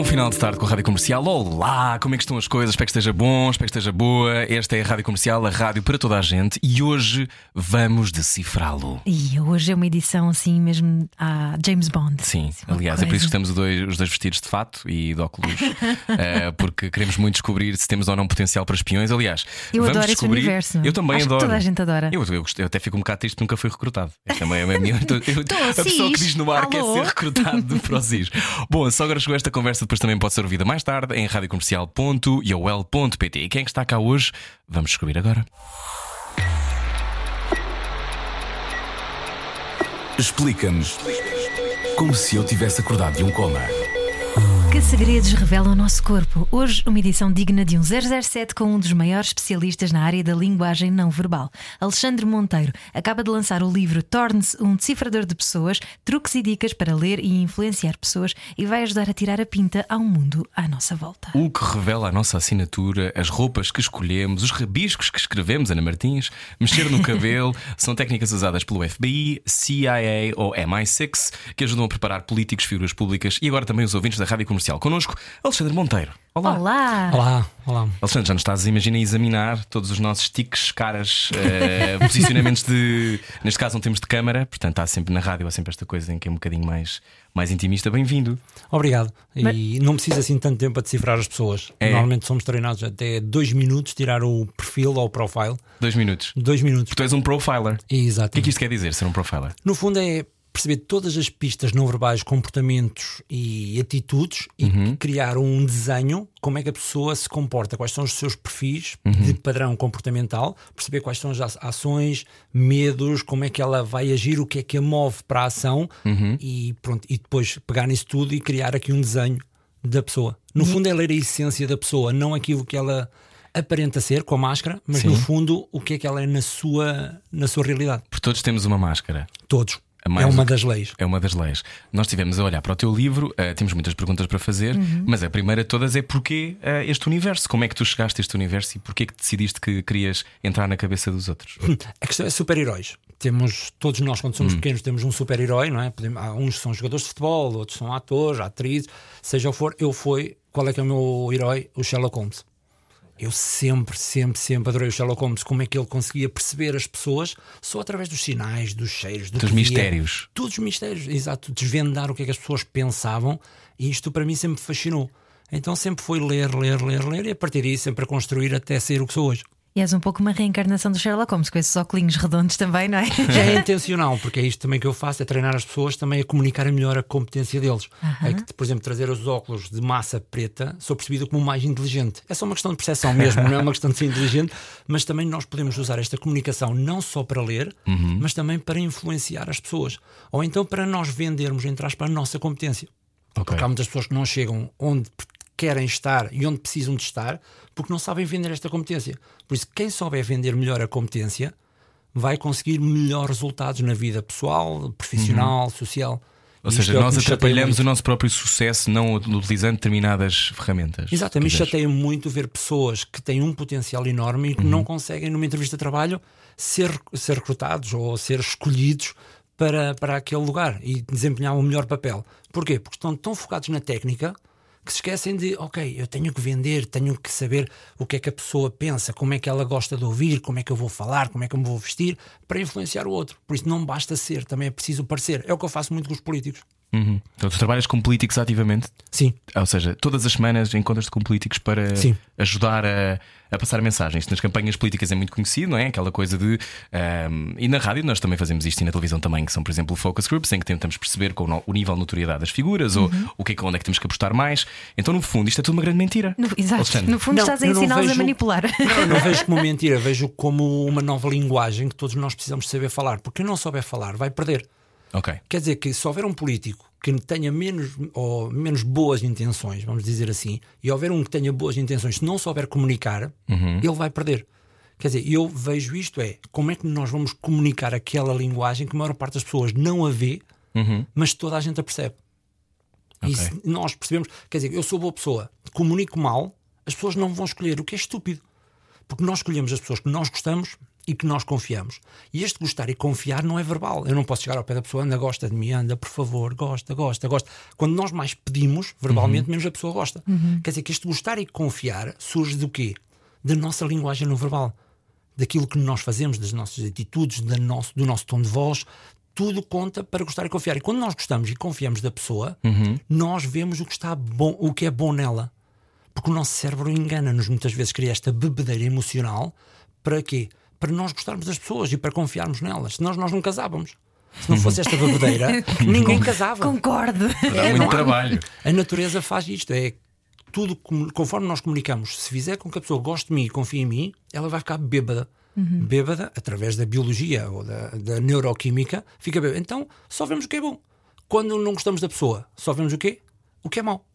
Bom final de tarde com a Rádio Comercial. Olá, como é que estão as coisas? Espero que esteja bom, espero que esteja boa. Esta é a Rádio Comercial, a rádio para toda a gente e hoje vamos decifrá-lo. E hoje é uma edição assim mesmo a James Bond. Sim, aliás, é por isso que estamos os dois, os dois vestidos de fato e de óculos, eh, porque queremos muito descobrir se temos ou não potencial para espiões. Aliás, Eu vamos adoro esse descobrir. universo. Eu também Acho adoro. toda a gente adora. Eu, eu, eu até fico um bocado triste porque nunca fui recrutado. Também é a minha. eu- eu- Tô, a pessoa que diz no ar quer Alô? ser recrutado para o SIS. Bom, a sogra chegou a esta conversa, depois também pode ser ouvida mais tarde em radiocomercial.iol.pt. E quem é está cá hoje? Vamos descobrir agora. Explica-nos como se eu tivesse acordado de um coma. Que segredos revela o nosso corpo? Hoje, uma edição digna de um 007 com um dos maiores especialistas na área da linguagem não verbal. Alexandre Monteiro acaba de lançar o livro Torne-se um decifrador de pessoas, truques e dicas para ler e influenciar pessoas e vai ajudar a tirar a pinta ao mundo à nossa volta. O que revela a nossa assinatura, as roupas que escolhemos, os rabiscos que escrevemos, Ana Martins, mexer no cabelo, são técnicas usadas pelo FBI, CIA ou MI6 que ajudam a preparar políticos, figuras públicas e agora também os ouvintes da Rádio Comercial. Connosco, Alexandre Monteiro. Olá. Olá! Olá, olá. Alexandre, já nos estás, imagina, a examinar todos os nossos tiques, caras, eh, posicionamentos de. Neste caso, não temos de câmara, portanto, há sempre na rádio, há sempre esta coisa em que é um bocadinho mais, mais intimista. Bem-vindo. Obrigado. E não precisa assim tanto tempo a decifrar as pessoas. É. Normalmente somos treinados até dois minutos, tirar o perfil ou o profile. Dois minutos. Dois minutos. Tu és um profiler. Exato. O que é que isto quer dizer, ser um profiler? No fundo é perceber todas as pistas não verbais, comportamentos e atitudes e Uhum. criar um desenho, como é que a pessoa se comporta, quais são os seus perfis Uhum. de padrão comportamental, perceber quais são as ações, medos, como é que ela vai agir, o que é que a move para a ação Uhum. e pronto, e depois pegar nisso tudo e criar aqui um desenho da pessoa. No fundo é ler a essência da pessoa, não aquilo que ela aparenta ser com a máscara, mas Sim. no fundo o que é que ela é na sua, na sua realidade. Porque todos temos uma máscara. Todos. A mais é uma das leis. É uma das leis. Nós estivemos a olhar para o teu livro, eh, temos muitas perguntas para fazer, mas a primeira de todas é porquê eh, este universo? Como é que tu chegaste a este universo e porquê que decidiste que querias entrar na cabeça dos outros? A questão é super-heróis. Temos, todos nós, quando Hum. somos pequenos, temos um super-herói, não é? Podemos- há uns que são jogadores de futebol, outros são atores, atrizes, seja o que for. Eu fui, qual é que é o meu herói? O Sherlock Holmes. Eu sempre, sempre, sempre adorei o Sherlock Holmes. Como é que ele conseguia perceber as pessoas só através dos sinais, dos cheiros, do Dos que via. mistérios. Todos os mistérios, exato. Desvendar o que é que as pessoas pensavam e isto para mim sempre me fascinou. Então sempre foi ler, ler, ler, ler e a partir daí sempre a construir até ser o que sou hoje. E és um pouco uma reencarnação do Sherlock Holmes, com esses óculos redondos também, não é? Já é intencional, porque é isto também que eu faço, é treinar as pessoas também a comunicarem melhor a competência deles. É que, por exemplo, trazer os óculos de massa preta, sou percebido como mais inteligente. É só uma questão de percepção mesmo, não é uma questão de ser inteligente, mas também nós podemos usar esta comunicação não só para ler, mas também para influenciar as pessoas. Ou então para nós vendermos, entre aspas, a nossa competência. Ok. Porque há muitas pessoas que não chegam onde querem estar e onde precisam de estar porque não sabem vender esta competência. Por isso, quem souber vender melhor a competência vai conseguir melhores resultados na vida pessoal, profissional, social. Uhum. Ou E seja, é nós atrapalhamos o nosso próprio sucesso não utilizando determinadas ferramentas. Quiseres. chateia muito ver pessoas que têm um potencial enorme e que Uhum. não conseguem, numa entrevista de trabalho, ser, ser recrutados ou ser escolhidos para, para aquele lugar e desempenhar o melhor papel. Porquê? Porque estão tão focados na técnica que se esquecem de, ok, eu tenho que vender, tenho que saber o que é que a pessoa pensa, como é que ela gosta de ouvir, como é que eu vou falar, como é que eu me vou vestir, para influenciar o outro. Por isso não basta ser, também é preciso parecer. É o que eu faço muito com os políticos. Uhum. Então, tu trabalhas com políticos ativamente? Sim, Ou seja, todas as semanas encontras-te com políticos para Sim. ajudar a, a passar mensagens. Nas campanhas políticas é muito conhecido, não é? Aquela coisa de. ahm, e na rádio nós também fazemos isto e na televisão também, que são, por exemplo, focus groups, em que tentamos perceber com o nível de notoriedade das figuras ou o que é onde é que temos que apostar mais. Então, no fundo, isto é tudo uma grande mentira. No- exato. Alexandre. No fundo, Não, estás a ensiná-los a vejo- manipular. Não, eu não vejo como mentira, vejo como uma nova linguagem que todos nós precisamos saber falar. Porque quem não souber falar vai perder. Ok. Quer dizer que se houver um político que tenha menos, ou menos boas intenções, vamos dizer assim, e houver um que tenha boas intenções, se não souber comunicar, ele vai perder. Quer dizer, eu vejo isto é como é que nós vamos comunicar aquela linguagem que a maior parte das pessoas não a vê, mas toda a gente a percebe. E Ok. se nós percebemos, quer dizer, eu sou boa pessoa, comunico mal, as pessoas não vão escolher, o que é estúpido. Porque nós escolhemos as pessoas que nós gostamos e que nós confiamos. E este gostar e confiar não é verbal. Eu não posso chegar ao pé da pessoa, anda, gosta de mim, anda, por favor, gosta, gosta, gosta. Quando nós mais pedimos, verbalmente, menos a pessoa gosta. Quer dizer que este gostar e confiar surge do quê? Da nossa linguagem não verbal. Daquilo que nós fazemos, das nossas atitudes, da nosso, do nosso tom de voz. Tudo conta para gostar e confiar. E quando nós gostamos e confiamos da pessoa, nós vemos o que está bom, o que é bom nela. Porque o nosso cérebro engana-nos muitas vezes, cria esta bebedeira emocional para quê? Para nós gostarmos das pessoas e para confiarmos nelas. Senão nós não casávamos. Se não fosse esta bebedeira, ninguém casava. Concordo. Dá É, muito há- trabalho. A natureza faz isto, é tudo conforme nós comunicamos. Se fizer com que a pessoa goste de mim e confie em mim, ela vai ficar bêbada. Bêbada, através da biologia ou da, da neuroquímica, fica bêbada. Então só vemos o que é bom. Quando não gostamos da pessoa, só vemos o quê? O que é mau.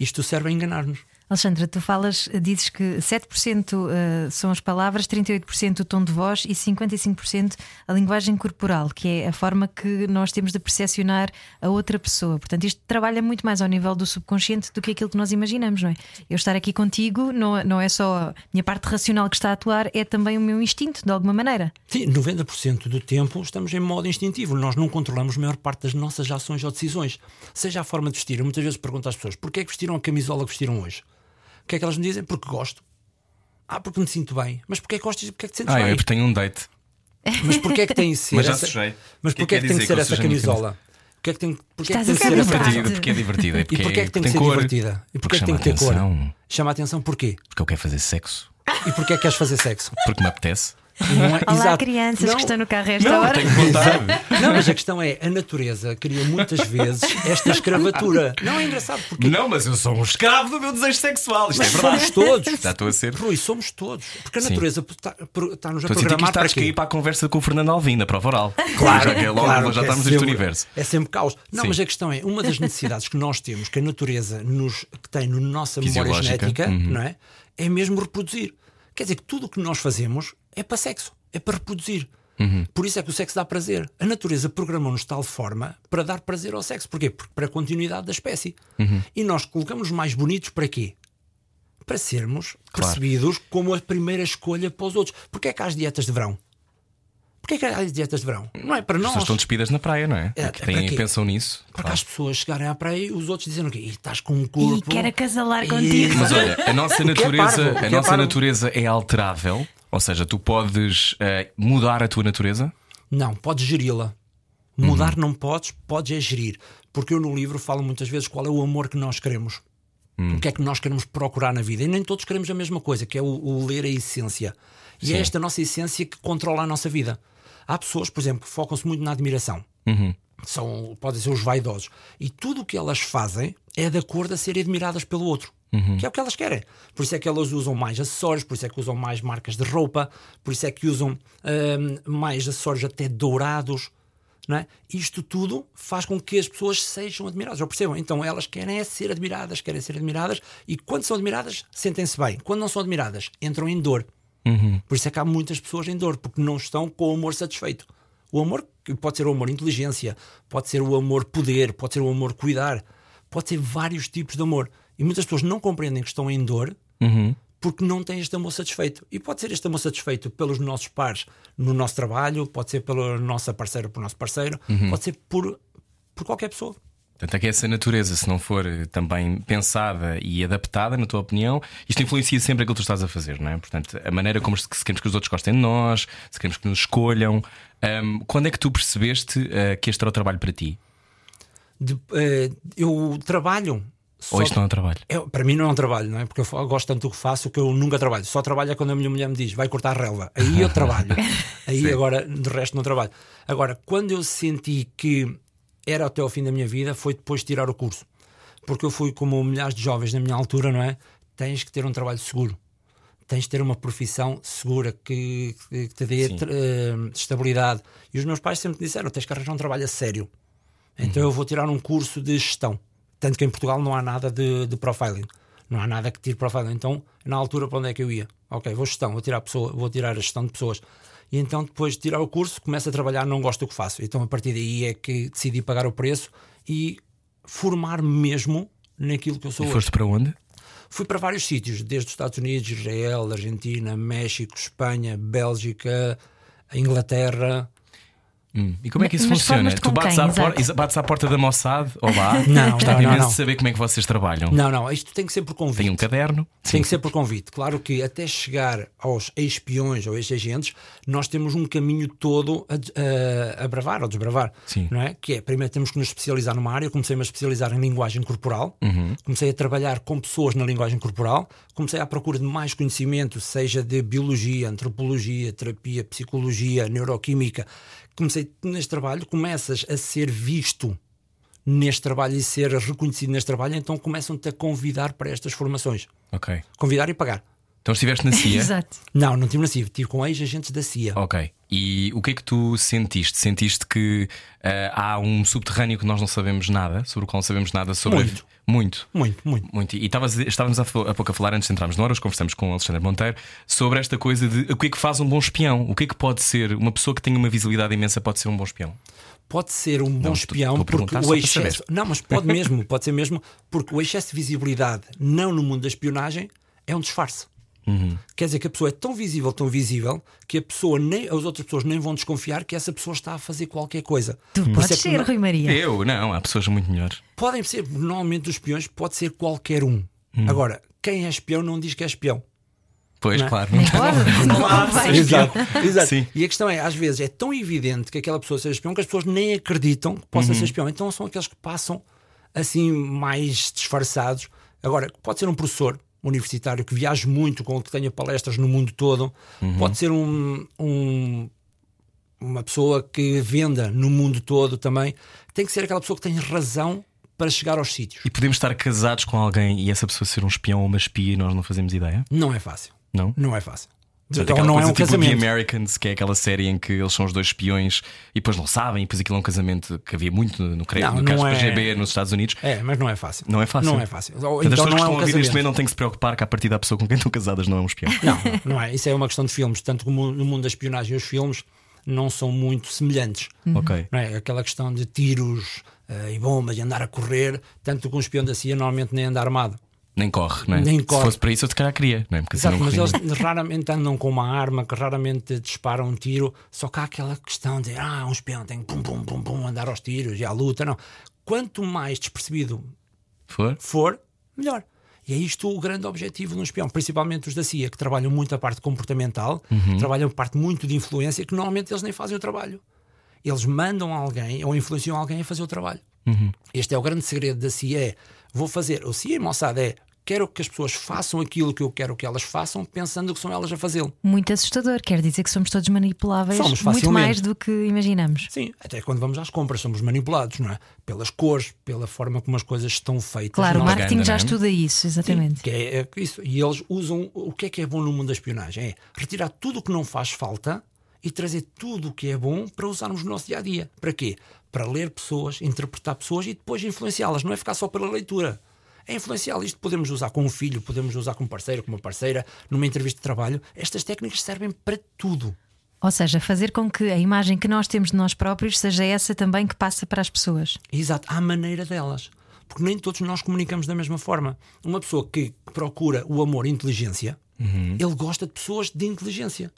Isto serve a enganar-nos. Alexandra, tu falas, dizes que 7% eh, são as palavras, 38% o tom de voz e 55% a linguagem corporal, que é a forma que nós temos de percepcionar a outra pessoa. Portanto, isto trabalha muito mais ao nível do subconsciente do que aquilo que nós imaginamos, não é? Eu estar aqui contigo não, não é só a minha parte racional que está a atuar, é também o meu instinto, de alguma maneira. Sim, 90% do tempo estamos em modo instintivo. Nós não controlamos a maior parte das nossas ações ou decisões. Seja a forma de vestir. Muitas vezes pergunto às pessoas porquê é que vestiram a camisola que vestiram hoje? O que é que elas me dizem? Porque gosto. Ah, porque me sinto bem. Mas porquê é que gostas e porquê é que te sentes Ah, bem? eu porque tenho um date. Mas porquê é que tem de ser Mas já essa... sujei. Mas que é porquê é que que quer tem de ser que essa camisola? Porquê é que tem, porquê é que tem de ser? Divertida, porque é divertida. E E porque, porquê é que tem de tem ser cor. divertida? E porquê é que tem chama que ter a cor? atenção. Chama a atenção porquê? Porque eu quero fazer sexo. E porquê é que queres fazer sexo? Porque me apetece. Não é- Olá, Exato. crianças Não, que estão no carro a esta Não, hora. tenho vontade. Não, mas a questão é, a natureza cria muitas vezes esta escravatura. Não é engraçado porque Não, mas eu sou um escravo do meu desejo sexual. Isto é Mas verdade. somos todos. Já estou a ser. Rui, somos todos. Porque a natureza está- está-nos a Estou a que programar para estás a quê? cair para a conversa com o Fernando Alvim na prova oral. Claro, já, que é logo, claro, já é estamos neste sempre- universo. É sempre caos. Não, Sim. mas a questão é, uma das necessidades que nós temos, que a natureza nos, que tem na nossa memória genética, uhum. não é? É mesmo reproduzir. Quer dizer que tudo o que nós fazemos é para sexo, é para reproduzir. Uhum. Por isso é que o sexo dá prazer. A natureza programou-nos de tal forma para dar prazer ao sexo. Porquê? Porque para a continuidade da espécie. Uhum. E nós colocamos mais bonitos para quê? Para sermos Claro. percebidos como a primeira escolha para os outros. Porquê é que há as dietas de verão? Porquê é que há as dietas de verão? Não é para As nós. pessoas estão despidas na praia, não é? É, Porque é têm- para quê? pensam nisso. Para Claro. as pessoas chegarem à praia e os outros dizendo que estás com um corpo. E quer acasalar contigo. Mas olha, a nossa O é natureza, parvo? O que a é nossa parvo? natureza é alterável. Ou seja, tu podes eh, mudar a tua natureza. Não, podes geri-la. Uhum. Mudar não podes, podes é gerir. Porque eu no livro falo muitas vezes qual é o amor que nós queremos. Hum. O que é que nós queremos procurar na vida. E nem todos queremos a mesma coisa, que é o, o ler a essência. E Sim. é esta nossa essência que controla a nossa vida. Há pessoas, por exemplo, que focam-se muito na admiração. Uhum. São, podem ser os vaidosos. E tudo o que elas fazem é de acordo a serem admiradas pelo outro. Uhum. Que é o que elas querem. Por isso é que elas usam mais acessórios, por isso é que usam mais marcas de roupa, por isso é que usam hum, mais acessórios até dourados. Não é? Isto tudo faz com que as pessoas sejam admiradas, ou percebam? Então elas querem é ser admiradas, querem ser admiradas, e quando são admiradas, sentem-se bem. Quando não são admiradas, entram em dor. Por isso é que há muitas pessoas em dor, porque não estão com o amor satisfeito. O amor pode ser o amor inteligência, pode ser o amor poder, pode ser o amor cuidar, pode ser vários tipos de amor. E muitas pessoas não compreendem que estão em dor porque não têm este amor satisfeito. E pode ser este amor satisfeito pelos nossos pares no nosso trabalho, pode ser pela nossa parceira, pelo nosso parceiro, pode ser por, por qualquer pessoa. Portanto, é que essa natureza, se não for eh, também pensada e adaptada, na tua opinião, isto influencia sempre aquilo que tu estás a fazer, não é? Portanto, a maneira como se se queremos que os outros gostem de nós, se queremos que nos escolham. Ahm, quando é que tu percebeste eh, que este era o trabalho para ti? De- eh, eu trabalho. Ou isto não é um trabalho? É, para mim não é um trabalho, não é? Porque eu gosto tanto do que faço que eu nunca trabalho. Só trabalho é quando a minha mulher me diz vai cortar a relva. Aí eu trabalho. Aí agora, de resto, não trabalho. Agora, quando eu senti que era até ao fim da minha vida, foi depois de tirar o curso. Porque eu fui como milhares de jovens na minha altura, não é? Tens que ter um trabalho seguro. Tens de ter uma profissão segura que, que te dê eh, estabilidade. E os meus pais sempre me disseram: tens que arranjar um trabalho a sério. Então eu vou tirar um curso de gestão. Tanto que em Portugal não há nada de, de profiling. Não há nada que tire fora. Então, na altura, para onde é que eu ia? Ok, vou gestão, vou tirar, pessoa, vou tirar a gestão de pessoas. E então, depois de tirar o curso, começo a trabalhar, não gosto do que faço. Então, a partir daí é que decidi pagar o preço e formar-me mesmo naquilo que eu sou E hoje. foste para onde? Fui para vários sítios, desde os Estados Unidos, Israel, Argentina, México, Espanha, Bélgica, Inglaterra. Hum, E como é que isso Mas funciona? Tu bates, quem? à por- bates à porta da Mossad? Olá. Não, Gostava não, imenso não. de saber como é que vocês trabalham. Não, não, isto tem que ser por convite. Tem um caderno? Tem que ser por convite. Claro que até chegar aos espiões ou ex-agentes, nós temos um caminho todo a, a, a bravar ou desbravar. Sim. Não é? Que é, primeiro temos que nos especializar numa área. Eu comecei-me a especializar em linguagem corporal, comecei a trabalhar com pessoas na linguagem corporal, comecei à procura de mais conhecimento, seja de biologia, antropologia, terapia, psicologia, neuroquímica. Comecei neste trabalho, começas a ser visto neste trabalho e ser reconhecido neste trabalho, então começam-te a convidar para estas formações. Ok. Convidar e pagar. Então estiveste na CIA? Exato. Não, não tive na CIV, tive com ex-agentes da CIA. Ok. E o que é que tu sentiste? Sentiste que ah, há um subterrâneo que nós não sabemos nada, sobre o qual não sabemos nada sobre. a Muito. Muito. Muito, muito. Muito. E estavas- estávamos há há pouco a falar, antes de entrarmos no Horas, conversamos com o Alexandre Monteiro sobre esta coisa de o que é que faz um bom espião? O que é que pode ser? Uma pessoa que tem uma visibilidade imensa pode ser um bom espião? Pode ser um bom Não, espião estou porque o excesso. Não, mas pode mesmo, pode ser mesmo, porque o excesso de visibilidade, não no mundo da espionagem, é um disfarce. Uhum. Quer dizer que a pessoa é tão visível, tão visível, que a pessoa nem, as outras pessoas nem vão desconfiar que essa pessoa está a fazer qualquer coisa. Tu podes é ser, não- Rui Maria. Eu? Não, há pessoas muito melhores. Podem ser, normalmente, os espiões pode ser qualquer um. Hum. Agora, quem é espião não diz que é espião. Pois, Não é? claro. Pode. Não há de ser Exato, exato. Sim. E a questão é, às vezes é tão evidente que aquela pessoa seja espião que as pessoas nem acreditam que possa Uhum. ser espião. Então são aqueles que passam assim mais disfarçados. Agora, pode ser um professor universitário que viaje muito, com que tenha palestras no mundo todo, Uhum. pode ser um, um- uma pessoa que venda no mundo todo também. Tem que ser aquela pessoa que tem razão para chegar aos sítios. E podemos estar casados com alguém e essa pessoa ser um espião ou uma espia e nós não fazemos ideia? Não é fácil. Não? Não é fácil. Portanto, Então não é um tipo casamento. The Americans, que é aquela série em que eles são os dois espiões e depois não sabem, e depois aquilo é um casamento que havia muito no, cre- Não, no caso é- KGB nos Estados Unidos. É, mas não é fácil. Não é fácil. Não é fácil. Então pessoas não que é estão um neste casamento. momento não têm que se preocupar que a partir da pessoa com quem estão casadas não é um espião. Não, não é. Isso é uma questão de filmes. Tanto como no mundo da espionagem, os filmes não são muito semelhantes. Ok. Não é? Aquela questão de tiros eh, e bombas e andar a correr, tanto que um espião da CIA normalmente nem anda armado. Nem corre, não é? Nem Se corre. fosse para isso, eu se calhar queria, não é? Porque assim Exato, não mas eles raramente andam com uma arma, que raramente disparam um tiro. Só que há aquela questão de ah, um espião tem que pum, pum, pum, pum, andar aos tiros e à luta. Não. Quanto mais despercebido For? for, melhor. E é isto o grande objetivo de um espião, principalmente os da CIA, que trabalham muito a parte comportamental, trabalham a parte muito de influência, que normalmente eles nem fazem o trabalho. Eles mandam alguém ou influenciam alguém a fazer o trabalho. Este é o grande segredo da CIA. É, Vou fazer, o CIA Mossad é, quero que as pessoas façam aquilo que eu quero que elas façam, pensando que são elas a fazê-lo. Muito assustador, quer dizer que somos todos manipuláveis Somos muito facilmente. mais do que imaginamos. Sim, até quando vamos às compras somos manipulados, não é? Pelas cores, pela forma como as coisas estão feitas. Claro, o Nós- marketing já é? estuda isso, exatamente. Que é, é isso. E eles usam o que é que é bom no mundo da espionagem? É retirar tudo o que não faz falta e trazer tudo o que é bom para usarmos no nosso dia a dia. Para quê? Para ler pessoas, interpretar pessoas e depois influenciá-las. Não é ficar só pela leitura. É influenciá-las. Isto podemos usar com um filho, podemos usar com um parceiro, com uma parceira, numa entrevista de trabalho. Estas técnicas servem para tudo. Ou seja, fazer com que a imagem que nós temos de nós próprios seja essa também que passa para as pessoas. Exato, à maneira delas. Porque nem todos nós comunicamos da mesma forma. Uma pessoa que procura o amor e inteligência, ele gosta de pessoas de inteligência.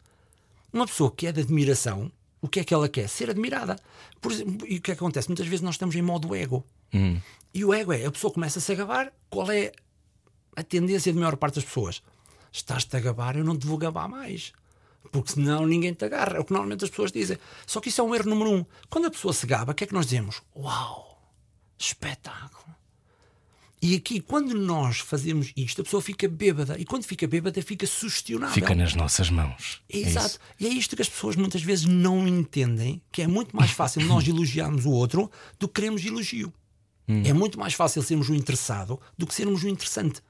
Uma pessoa que é de admiração, o que é que ela quer? Ser admirada. Por exemplo, e o que é que acontece? Muitas vezes nós estamos em modo ego. E o ego é, a pessoa começa a se agabar, qual é a tendência da maior parte das pessoas? Estás-te a gabar, eu não te vou gabar mais. Porque senão ninguém te agarra. É o que normalmente as pessoas dizem. Só que isso é um erro número um. Quando a pessoa se gaba, o que é que nós dizemos? Uau! Espetáculo! E aqui, quando nós fazemos isto, a pessoa fica bêbada. E quando fica bêbada, fica sugestionável. Fica nas nossas mãos. É Exato. isso. e é isto que as pessoas muitas vezes não entendem: que é muito mais fácil nós elogiarmos o outro do que queremos elogio. É muito mais fácil sermos o interessado do que sermos o interessante.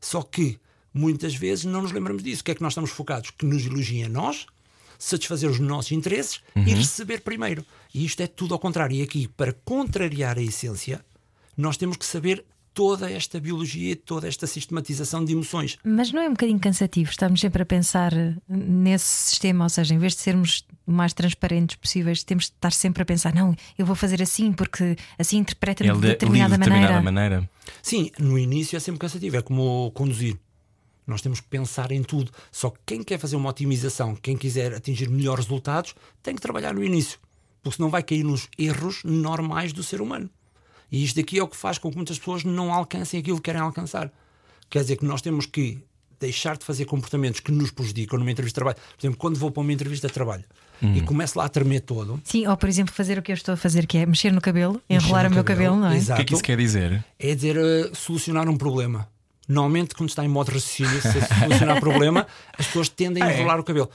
Só que muitas vezes não nos lembramos disso. O que é que nós estamos focados? Que nos elogiem a nós, satisfazer os nossos interesses e receber primeiro. E isto é tudo ao contrário. E aqui, para contrariar a essência, nós temos que saber toda esta biologia, toda esta sistematização de emoções. Mas não é um bocadinho cansativo? Estamos sempre a pensar eh, nesse sistema, ou seja, em vez de sermos o mais transparentes possíveis, temos de estar sempre a pensar: não, eu vou fazer assim porque assim interpreta-me de de determinada maneira. maneira. Sim, no início é sempre cansativo, é como conduzir. Nós temos que pensar em tudo. Só que quem quer fazer uma otimização, quem quiser atingir melhores resultados, tem que trabalhar no início. Porque senão vai cair nos erros normais do ser humano. E isto aqui é o que faz com que muitas pessoas não alcancem aquilo que querem alcançar. Quer dizer que nós temos que deixar de fazer comportamentos que nos prejudicam numa entrevista de trabalho. Por exemplo, quando vou para uma entrevista de trabalho e começo lá a tremer todo, Sim, ou por exemplo, fazer o que eu estou a fazer, que é mexer no cabelo, enrolar no o meu cabelo, cabelo, não é? O exato. que é que isso quer dizer? é dizer eh, solucionar um problema. Normalmente, quando está em modo raciocínio, se solucionar problema, as pessoas tendem a Ah, é? enrolar o cabelo.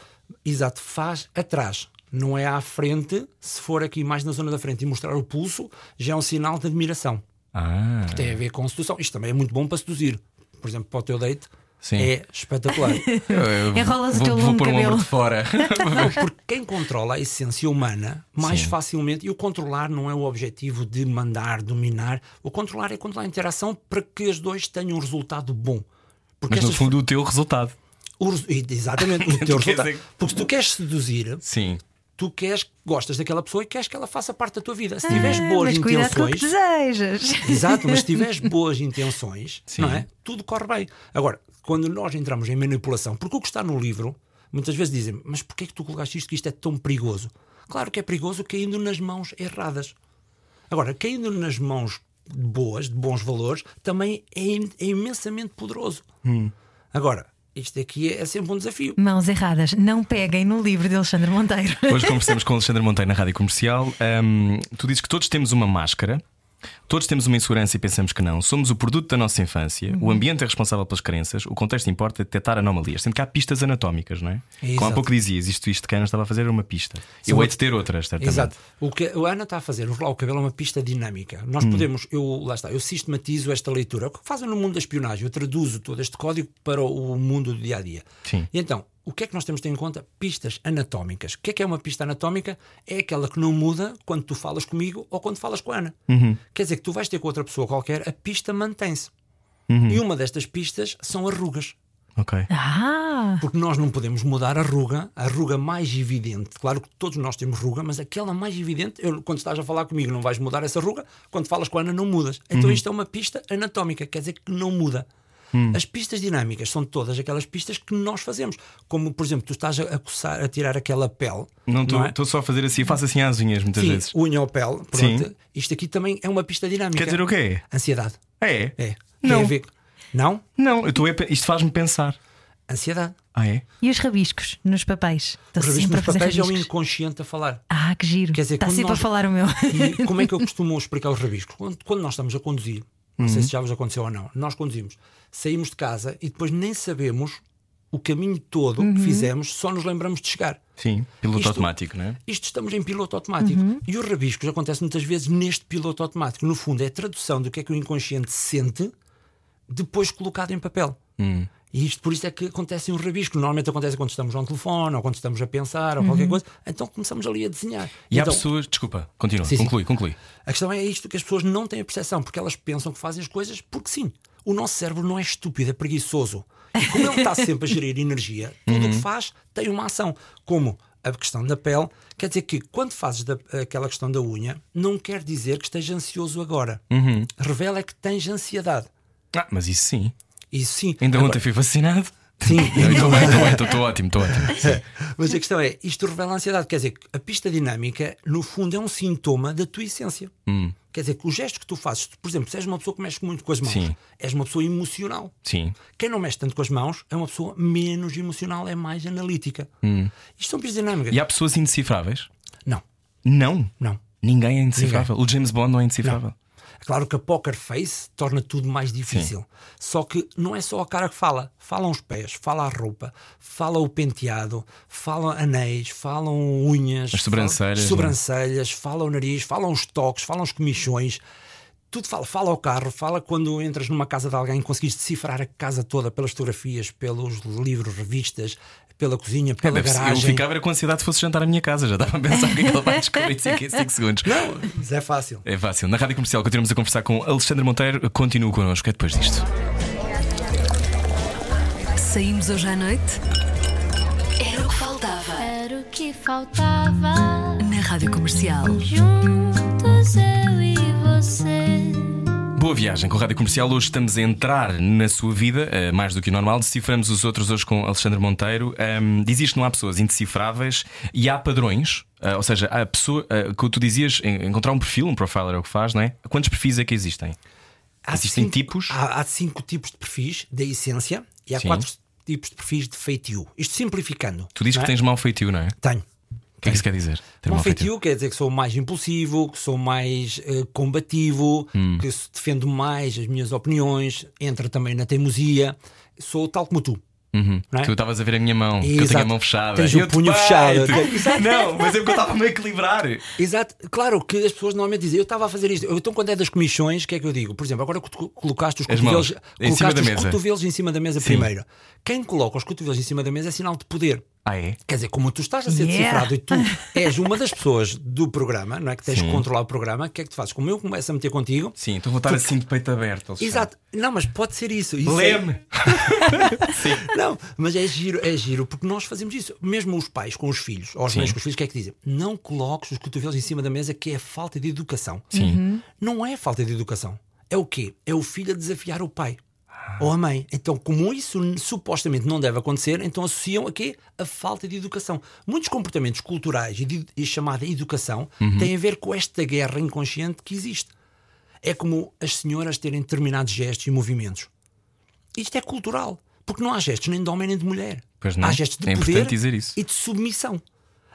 Exato, faz atrás. Não é à frente, se for aqui mais na zona da frente e mostrar o pulso, já é um sinal de admiração. Ah, Tem a ver com sedução. Isto também é muito bom para seduzir. Por exemplo, para o teu date, Sim. é espetacular. Enrolas o vou, teu vou longo pôr um cabelo. ombro de fora. Porque quem controla a essência humana mais Sim. facilmente, e o controlar não é o objetivo de mandar, dominar, o controlar é controlar a interação para que os dois tenham um resultado bom. Porque Mas no fundo, o teu resultado. o exatamente o teu resultado. dizer- Porque se tu queres seduzir, Sim. Tu queres, gostas daquela pessoa e queres que ela faça parte da tua vida. Se tiveres Ah, boas mas cuidado com o que intenções. desejas. Exato, mas se tiveres boas intenções, Sim. não é? Tudo corre bem. Agora, quando nós entramos em manipulação, porque o que está no livro, muitas vezes dizem, mas porquê é que tu colocaste isto que isto é tão perigoso? Claro que é perigoso caindo nas mãos erradas. Agora, caindo nas mãos boas, de bons valores, também é, im- é imensamente poderoso. Agora, isto aqui é, é sempre um desafio. Mãos erradas, não peguem no livro de Alexandre Monteiro. Hoje conversamos com o Alexandre Monteiro na Rádio Comercial. Ahm, tu dizes que todos temos uma máscara, todos temos uma insegurança e pensamos que não. Somos o produto da nossa infância, o ambiente é responsável pelas crenças, o contexto importa detectar anomalias. Sendo que há pistas anatómicas, não é? Como há Exato. pouco dizias, isto, isto que a Ana estava a fazer era uma pista. São Eu hei de ter outras, certamente. Exato. O que a Ana está a fazer, o cabelo é uma pista dinâmica. Nós Hum. podemos, eu lá está, eu sistematizo esta leitura. O que fazem no mundo da espionagem? Eu traduzo todo este código para o mundo do dia a dia. Sim. E então, o que é que nós temos de ter em conta? Pistas anatómicas. O que é que é uma pista anatómica? É aquela que não muda quando tu falas comigo ou quando falas com a Ana. Uhum. Quer dizer que tu vais ter com outra pessoa qualquer, a pista mantém-se. Uhum. E uma destas pistas são arrugas. Ok. Ah, Porque nós não podemos mudar a ruga, a ruga mais evidente. Claro que todos nós temos ruga, mas aquela mais evidente, eu, quando estás a falar comigo, não vais mudar essa ruga, quando falas com a Ana, não mudas. Então isto é uma pista anatómica, quer dizer que não muda. As pistas dinâmicas são todas aquelas pistas que nós fazemos. Como, por exemplo, tu estás a, a coçar, a tirar aquela pele. Não estou é? só a fazer assim, faço assim às unhas muitas Sim, vezes. unha ou pele. Pronto. Sim. Isto aqui também é uma pista dinâmica. Quer dizer o quê? Ansiedade. É? É. Não. Tem a ver- Não? Não, eu pe- isto faz-me pensar. Ansiedade. Ah, é? e os rabiscos nos papéis? Estou O rabisco sempre a nos papéis é o rabiscos. inconsciente a falar. Ah, que giro. Quer dizer, Está sempre nós- a falar o meu. E como é que eu costumo explicar os rabiscos? Quando, quando nós estamos a conduzir, não sei se já vos aconteceu ou não, nós conduzimos, saímos de casa e depois nem sabemos o caminho todo que fizemos, só nos lembramos de chegar. Sim, piloto Isto- automático, não é? Isto estamos em piloto automático. E os rabiscos acontecem muitas vezes neste piloto automático. No fundo, é a tradução do que é que o inconsciente sente depois colocado em papel. E isto por isso é que acontecem os rabiscos. Normalmente acontece quando estamos ao telefone ou quando estamos a pensar ou qualquer coisa. Então começamos ali a desenhar. E há então, pessoas. Desculpa, continua, Sim, sim. conclui, conclui. a questão é isto que as pessoas não têm a percepção, porque elas pensam que fazem as coisas porque sim. O nosso cérebro não é estúpido, é preguiçoso. E como ele está sempre a gerir energia, tudo o que faz tem uma ação. Como a questão da pele, quer dizer que quando fazes da- aquela questão da unha, não quer dizer que esteja ansioso agora. Revela é que tens ansiedade. Ah, mas isso sim. Isso sim. Ainda Agora, ontem fui vacinado. Sim, Estou bem, estou bem, estou ótimo, estou ótimo. Mas a questão é, isto revela a ansiedade. Quer dizer, a pista dinâmica, no fundo, é um sintoma da tua essência. Hum. Quer dizer, que os gestos que tu fazes, por exemplo, se és uma pessoa que mexe muito com as mãos, Sim. és uma pessoa emocional. Sim. Quem não mexe tanto com as mãos é uma pessoa menos emocional, é mais analítica. Isto são pistas dinâmicas. Hum. E há pessoas indecifráveis? Não, Não. não. Ninguém é indecifrável. O James Bond não é indecifrável. Claro que a poker face torna tudo mais difícil. Só que não é só a cara que fala. Falam os pés, fala a roupa, fala o penteado, falam anéis, falam unhas, As sobrancelhas, falam, é? sobrancelhas, fala o nariz, falam os toques, falam os comichões. Tudo fala, fala o carro, fala quando entras numa casa de alguém, conseguiste decifrar a casa toda pelas fotografias, pelos livros, revistas, pela cozinha, pela ser- garagem. Eu ficava era com ansiedade se fosse jantar à minha casa, já estava a pensar o que é que ele vai descobrir em 5 segundos. Não, isso é fácil. É fácil. Na rádio comercial continuamos a conversar com Alexandre Monteiro. Continua connosco. É depois disto. Saímos hoje à noite? Era o que faltava. Era o que faltava. Na Rádio Comercial. Juntos eu e você. Boa viagem com a rádio comercial. Hoje estamos a entrar na sua vida, eh, mais do que o normal. Deciframos os outros hoje com Alexandre Monteiro. Um, dizias que não há pessoas indecifráveis e há padrões. eh, ou seja, a pessoa, eh, que tu dizias, en- encontrar um perfil, um profiler é o que faz, não é? Quantos perfis é que existem? Há Existem tipos? Há, há cinco tipos de perfis da essência e há Sim. quatro tipos de perfis de feitio. Isto simplificando. Tu dizes não que é? tens mau feitio, não é? O que é que isso quer dizer? Ter Mau mau feitio quer dizer que sou mais impulsivo, que sou mais eh, combativo, Hum. que defendo mais as minhas opiniões, entra também na teimosia. Sou tal como tu. Uhum. É? Tu estavas a ver a minha mão, que eu Exato. tenho a mão fechada. Tens o punho fechado. Não, mas é porque eu estava-me a equilibrar. Exato, claro que as pessoas normalmente dizem eu estava a fazer isto. Eu, Então, quando é das comissões, o que é que eu digo? Por exemplo, agora que tu colocaste os As cotovelos, mãos em cima colocaste os cotovelos em cima da mesa primeiro. Quem coloca os cotovelos em cima da mesa é sinal de poder. Ah, é? Quer dizer, como tu estás a ser Yeah. decifrado e tu és uma das pessoas do programa, não é? Que tens que controlar o programa, o que é que tu fazes? Como eu começo a meter contigo. Sim, estou a voltar assim de peito aberto. Alexandre. Exato, não, mas pode ser isso. isso é- Leme! Não, mas é giro, é giro, porque nós fazemos isso. Mesmo os pais com os filhos, ou Sim. mães com os filhos, o que é que dizem? Não coloques os cotovelos em cima da mesa, que é falta de educação. Sim. Não é falta de educação. É o quê? É o filho a desafiar o pai. Ou a mãe. Então, como isso supostamente não deve acontecer, então associam a quê? A falta de educação. Muitos comportamentos culturais e, de, e chamada educação Uhum. têm a ver com esta guerra inconsciente que existe. É como as senhoras terem determinados gestos e movimentos. Isto é cultural. Porque não há gestos nem de homem nem de mulher. Pois não. Há gestos de É poder e de submissão.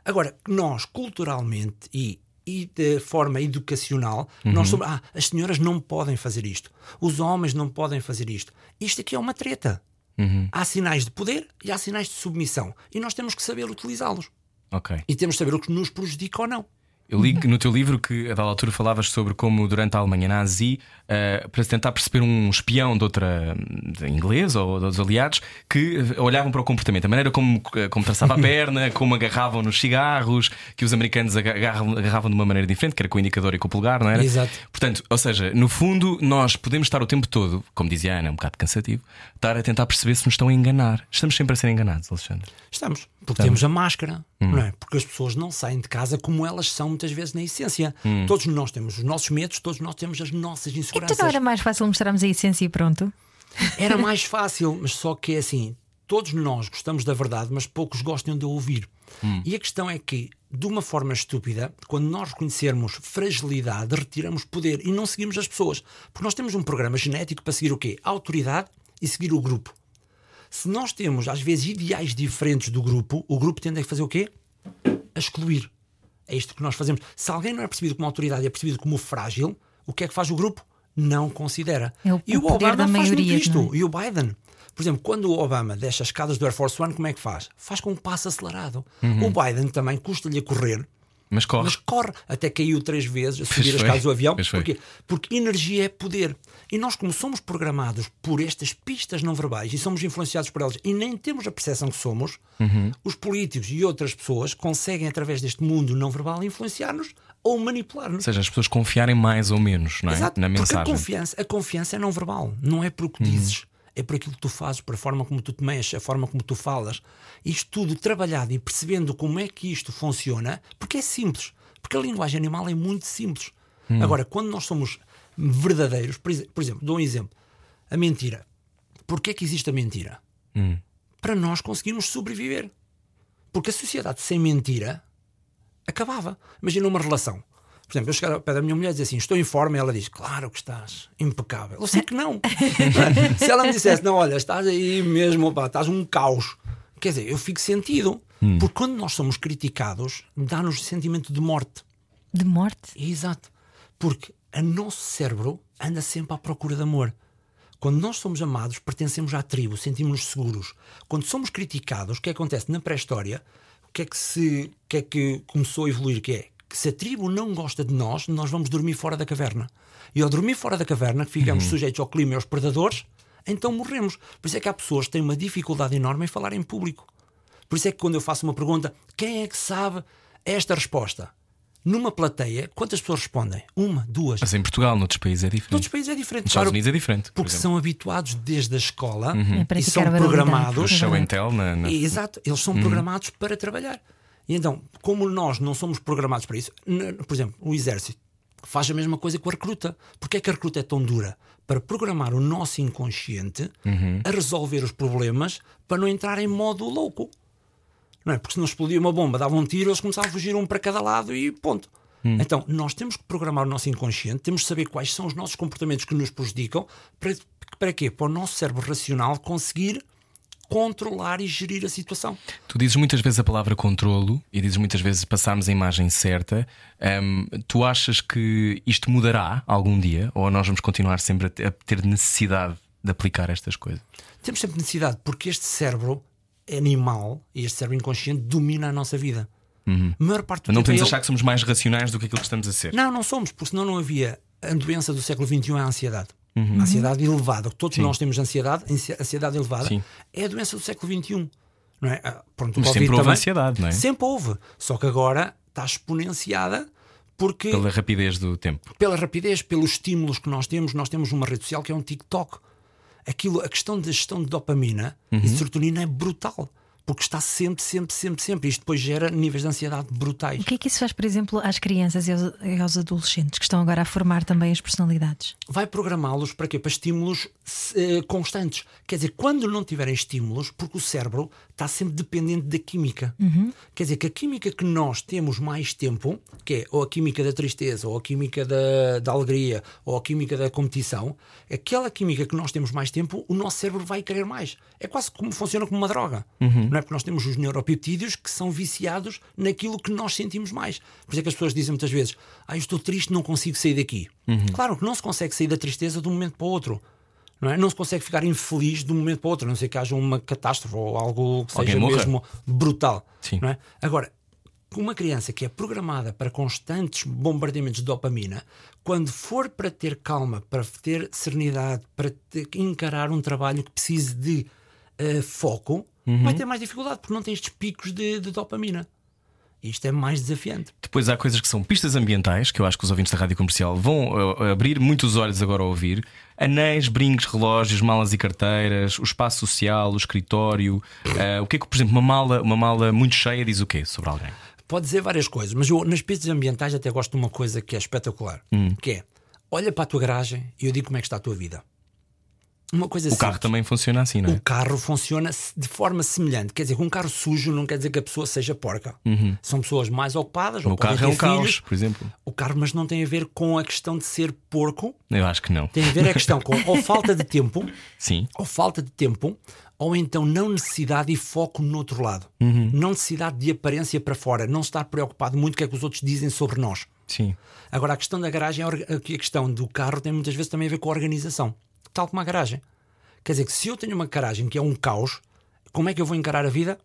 Agora, nós, culturalmente e, e de forma educacional, Uhum. nós somos. Ah, as senhoras não podem fazer isto. Os homens não podem fazer isto. Isto aqui é uma treta. Uhum. Há sinais de poder e há sinais de submissão. E nós temos que saber utilizá-los. Ok. E temos que saber o que nos prejudica ou não. Eu li no teu livro que a dada altura falavas sobre como durante a Alemanha nazi, eh, para tentar perceber um espião de outra de inglês ou dos aliados, que eh, olhavam para o comportamento, a maneira como, eh, como traçava a perna, como agarravam nos cigarros, que os americanos agarravam, agarravam de uma maneira diferente, que era com o indicador e com o polegar, não era? Exato. Portanto, ou seja, no fundo, nós podemos estar o tempo todo, como dizia a Ana, um bocado cansativo, estar a tentar perceber se nos estão a enganar. Estamos sempre a ser enganados, Alexandre. Estamos. Porque temos a máscara, Hum. não é? Porque as pessoas não saem de casa como elas são muitas vezes na essência. Hum. Todos nós temos os nossos medos, todos nós temos as nossas Então inseguranças. não era mais fácil mostrarmos a essência e pronto. Era mais fácil, mas só que é assim: todos nós gostamos da verdade, mas poucos gostam de ouvir. E a questão é que, de uma forma estúpida, quando nós reconhecermos fragilidade, retiramos poder e não seguimos as pessoas. Porque nós temos um programa genético para seguir o quê? A autoridade e seguir o grupo. Se nós temos, às vezes, ideais diferentes do grupo, o grupo tende a fazer o quê? A excluir. É isto que nós fazemos. Se alguém não é percebido como autoridade e é percebido como frágil, o que é que faz o grupo? Não considera. É o- e o Obama da faz muito isto. é? E o Biden. Por exemplo, quando o Obama desce as escadas do Air Force One, como é que faz? Faz com um passo acelerado. Uhum. O Biden também custa-lhe a correr, Mas corre. mas corre. Até caiu três vezes a subir Pois as escadas do avião. Porquê? Porque energia é poder. E nós, como somos programados por estas pistas não verbais e somos influenciados por elas e nem temos a percepção que somos, Uhum. os políticos e outras pessoas conseguem, através deste mundo não verbal, influenciar-nos ou manipular-nos. Ou seja, as pessoas confiarem mais ou menos não é? Exato, na porque a mensagem. confiança, a confiança é não verbal, não é por o que dizes, é por aquilo que tu fazes, por a forma como tu te mexes, a forma como tu falas. Isto tudo trabalhado e percebendo como é que isto funciona, porque é simples, porque a linguagem animal é muito simples. Agora, quando nós somos verdadeiros, por por exemplo, dou um exemplo: a mentira. Porquê é que existe a mentira? Para nós conseguirmos sobreviver. Porque a sociedade sem mentira acabava. Imagina uma relação. Por exemplo, eu chegar ao pé da minha mulher e dizer assim: Estou em forma, e ela diz: Claro que estás, impecável. Eu sei que não. Se ela me dissesse: Não, olha, estás aí mesmo, pá, estás um caos. Quer dizer, eu fico sentido. Porque quando nós somos criticados, dá-nos sentimento de morte. De morte. Exato. Porque o nosso cérebro anda sempre à procura de amor. Quando nós somos amados, pertencemos à tribo, sentimos-nos seguros. Quando somos criticados, o que acontece na pré-história? O que é que se o que é que começou a evoluir? Que é que se a tribo não gosta de nós, nós vamos dormir fora da caverna. E ao dormir fora da caverna, que ficamos sujeitos ao clima e aos predadores, então morremos. Por isso é que há pessoas que têm uma dificuldade enorme em falar em público. Por isso é que quando eu faço uma pergunta, quem é que sabe esta resposta? Numa plateia, quantas pessoas respondem? Uma, duas. Mas em Portugal, noutros países é diferente. Todos os países é diferente. Nos claro, Estados Unidos é diferente. por porque exemplo. são habituados desde a escola É e são a barbaridade. o programados. show and tell na, na- Exato, eles são programados para trabalhar. E então, como nós não somos programados para isso, por exemplo, o exército faz a mesma coisa que a recruta. Porquê é que a recruta é tão dura? Para programar o nosso inconsciente a resolver os problemas para não entrar em modo louco. Não é? Porque se não explodia uma bomba, dava um tiro, eles começavam a fugir um para cada lado e ponto. Então, nós temos que programar o nosso inconsciente, temos que saber quais são os nossos comportamentos que nos prejudicam, para, para quê? Para o nosso cérebro racional conseguir controlar e gerir a situação. Tu dizes muitas vezes a palavra controlo e dizes muitas vezes passarmos a imagem certa. Ahm, tu achas que isto mudará algum dia ou nós vamos continuar sempre a te- a ter necessidade de aplicar estas coisas? Temos sempre necessidade, porque este cérebro animal e este cérebro inconsciente domina a nossa vida. A maior parte do Não podemos é achar ele- que somos mais racionais do que aquilo que estamos a ser. Não, não somos, porque senão não havia a doença do século XXI é a ansiedade. A ansiedade elevada. Todos nós temos ansiedade, ansi- ansiedade elevada Sim. é a doença do século XXI. Não é? Ah, Pronto, Mas sempre houve também. ansiedade, não é? Sempre houve. Só que agora está exponenciada porque Pela rapidez do tempo. pela rapidez, pelos estímulos que nós temos, nós temos uma rede social que é um TikTok. Aquilo, a questão da gestão de dopamina Uhum. e serotonina é brutal. Porque está sempre, sempre, sempre, sempre. Isto depois gera níveis de ansiedade brutais. O que é que isso faz, por exemplo, às crianças e aos, e aos adolescentes que estão agora a formar também as personalidades? Vai programá-los para quê? Para estímulos eh, constantes. Quer dizer, quando não tiverem estímulos, porque o cérebro está sempre dependente da química. Quer dizer, que a química que nós temos mais tempo, que é ou a química da tristeza, ou a química da, da alegria, ou a química da competição, aquela química que nós temos mais tempo, o nosso cérebro vai querer mais. É quase como funciona como uma droga. Não é porque nós temos os neuropeptídeos que são viciados naquilo que nós sentimos mais. Por isso é que as pessoas dizem muitas vezes: Ah, eu estou triste, não consigo sair daqui. Claro que não se consegue sair da tristeza de um momento para o outro. Não, é? não se consegue ficar infeliz de um momento para o outro, a não ser que haja uma catástrofe ou algo que seja mesmo brutal. Sim. Não é? Agora, uma criança que é programada para constantes bombardeamentos de dopamina, quando for para ter calma, para ter serenidade, para ter, encarar um trabalho que precise de eh, foco, Uhum. vai ter mais dificuldade, porque não tem estes picos de, de dopamina. Isto é mais desafiante. Depois há coisas que são pistas ambientais, que eu acho que os ouvintes da rádio comercial vão uh, abrir muitos olhos agora a ouvir: anéis, brincos, relógios, malas e carteiras, o espaço social, o escritório. Uh, o que é que, por exemplo, uma mala, uma mala muito cheia diz o quê sobre alguém? Pode dizer várias coisas, mas eu nas pistas ambientais até gosto de uma coisa que é espetacular, Hum. que é olha para a tua garagem e eu digo como é que está a tua vida. Uma coisa O carro simples. também funciona assim, não O é? carro funciona de forma semelhante. Quer dizer, que um carro sujo não quer dizer que a pessoa seja porca. São pessoas mais ocupadas. O carro é um caos, filhos. por exemplo. O carro, mas não tem a ver com a questão de ser porco. Eu acho que não. Tem a ver a questão com ou falta de tempo, Sim. ou falta de tempo, ou então não necessidade e foco no outro lado. Uhum. Não necessidade de aparência para fora. Não estar preocupado muito com o que é que os outros dizem sobre nós. Sim. Agora, a questão da garagem, a questão do carro tem muitas vezes também a ver com a organização. Tal como a garagem. Quer dizer que se eu tenho uma garagem que é um caos, como é que eu vou encarar a vida?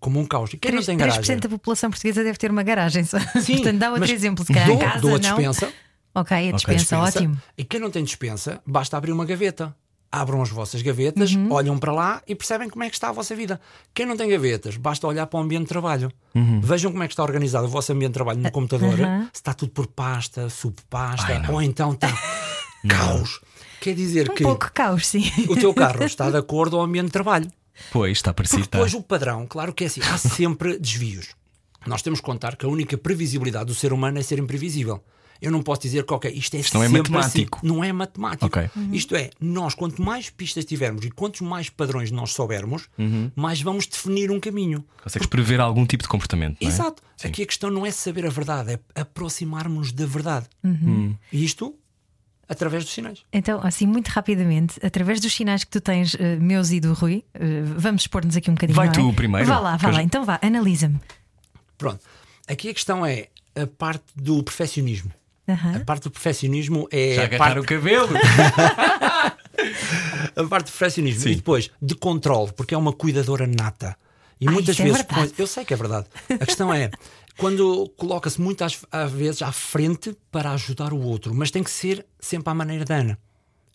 Como um caos. E quem não tem 3% garagem? da população portuguesa deve ter uma garagem só. Sim, Portanto, dá outro exemplo. Se calhar dou, em casa, dou a não. dispensa, Ok, a dispensa, dispensa, ótimo. E quem não tem dispensa, basta abrir uma gaveta. Abram as vossas gavetas, Uhum. olham para lá e percebem como é que está a vossa vida. Quem não tem gavetas, basta olhar para o ambiente de trabalho. Vejam como é que está organizado o vosso ambiente de trabalho no computador. uhum. Se está tudo por pasta, subpasta, Ai, não. ou então está caos. Quer dizer Um que pouco caos, sim. o teu carro está de acordo ao ambiente de trabalho. Pois, está parecido. Porque Está. depois o padrão, claro que é assim, há sempre desvios. Nós temos que contar que a única previsibilidade do ser humano é ser imprevisível. Eu não posso dizer que, ok, isto é Isto não é matemático. assim. Não é matemático. Ok. Isto é, nós, quanto mais pistas tivermos e quantos mais padrões nós soubermos, mais vamos definir um caminho. Consegues prever algum tipo de comportamento. Não é? Exato. Aqui a questão não é saber a verdade, é aproximar-nos da verdade. E isto através dos sinais. Então, assim, muito rapidamente, através dos sinais que tu tens, eh, meus e do Rui, eh, vamos expor-nos aqui um bocadinho. Vai não é? tu primeiro. Vá lá, vá lá. Então vá, analisa-me. Pronto. Aqui a questão é a parte do perfeccionismo. A parte do perfeccionismo é Já a parte, o cabelo. a parte do perfeccionismo Sim. e depois de controle, porque é uma cuidadora nata. E Ah, muitas é vezes, põe- eu sei que é verdade. A questão é quando coloca-se muitas às vezes à frente para ajudar o outro, mas tem que ser sempre à maneira da Ana.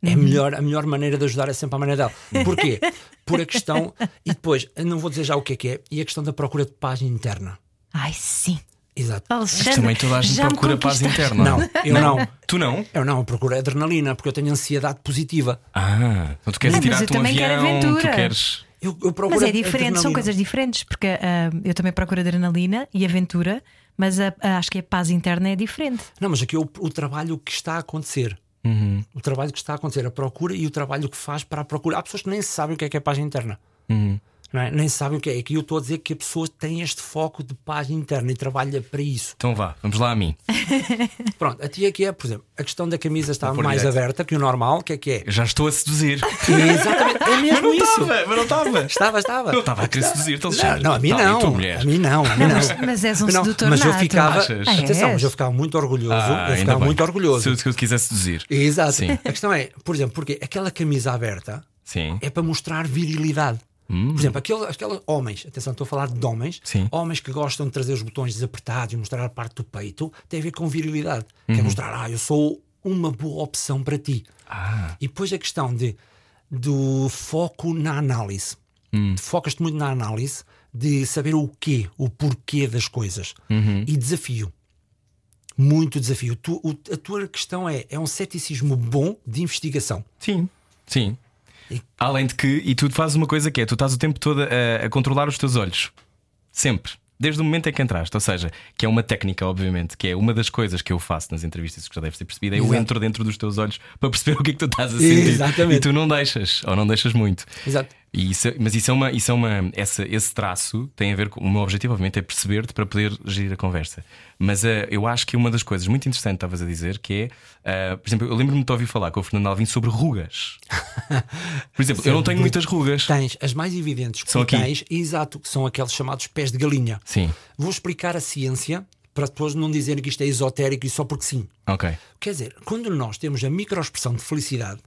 É melhor, a melhor maneira de ajudar é sempre a maneira dela. Porquê? Por a questão, e depois, não vou dizer já o que é que é, e a questão da procura de página interna. Ai, sim. Exato. Alexandre, Também toda a gente procura paz interna. Não, eu não. Tu não? Eu não, eu procuro adrenalina, porque eu tenho ansiedade positiva. Ah, então tu queres Não, tirar-te um avião, tu queres. Eu, eu procuro Mas é diferente, são coisas diferentes, porque ah, eu também procuro adrenalina e aventura, mas a- a- acho que a paz interna é diferente. Não, mas aqui é o, o trabalho que está a acontecer. Uhum. O trabalho que está a acontecer, a procura e o trabalho que faz para a procura. Há pessoas que nem sabem o que é que é página interna. Uhum. Não é? Nem sabem o que é. Aqui eu estou a dizer que a pessoa tem este foco de página interna e trabalha para isso. Então vá, vamos lá a mim. Pronto, a ti aqui é, por exemplo, a questão da camisa está mais direto. aberta que o normal. O que é que é? Eu já estou a seduzir. Exatamente, é mesmo isso. mas não estava. Estava, estava. Eu estava a querer seduzir-te, Não, Alexandre. não, a mim Tá, não. tu? A mim não, a mim não. mas- mas és um Não, sedutor Mas eu nato. ficava. Achas? Ah, Atenção, mas eu ficava muito orgulhoso. Ah, eu ficava bem. muito orgulhoso. Se eu, se eu quiser seduzir. Exato. Sim. A questão é, por exemplo, porque aquela camisa aberta Sim. é para mostrar virilidade. Por exemplo, aquele, aquele homens, atenção, estou a falar de homens, Sim. homens que gostam de trazer os botões desapertados e mostrar a parte do peito, tem a ver com virilidade. Quer mostrar, ah, eu sou uma boa opção para ti. Ah, E depois a questão de, do foco na análise. Focas-te muito na análise de saber o quê, o porquê das coisas. E desafio. Muito desafio. Tu- o- a tua questão é: é um ceticismo bom de investigação. sim. Sim. Além de que, e tu fazes uma coisa que é: tu estás o tempo todo a, a controlar os teus olhos. Sempre. Desde o momento em que entraste. Ou seja, que é uma técnica, obviamente, que é uma das coisas que eu faço nas entrevistas que já deves ter percebido. É eu entro dentro dos teus olhos para perceber o que é que tu estás a sentir. Exatamente. E tu não deixas, ou não deixas muito. Exato. E isso, mas isso é uma, isso é uma essa, esse traço tem a ver com o meu objetivo, obviamente, é perceber-te para poder gerir a conversa. Mas eh, eu acho que uma das coisas muito interessantes que estavas a dizer que é, eh, por exemplo, eu lembro-me de ouvir falar com o Fernando Alvim sobre rugas. Por exemplo, eu não tenho muitas rugas. Tens as mais evidentes que São aqui. tens, exato, que são aqueles chamados pés de galinha. Sim, Vou explicar a ciência para depois não dizerem que isto é esotérico e só porque sim. ok. Quer dizer, quando nós temos a microexpressão de felicidade,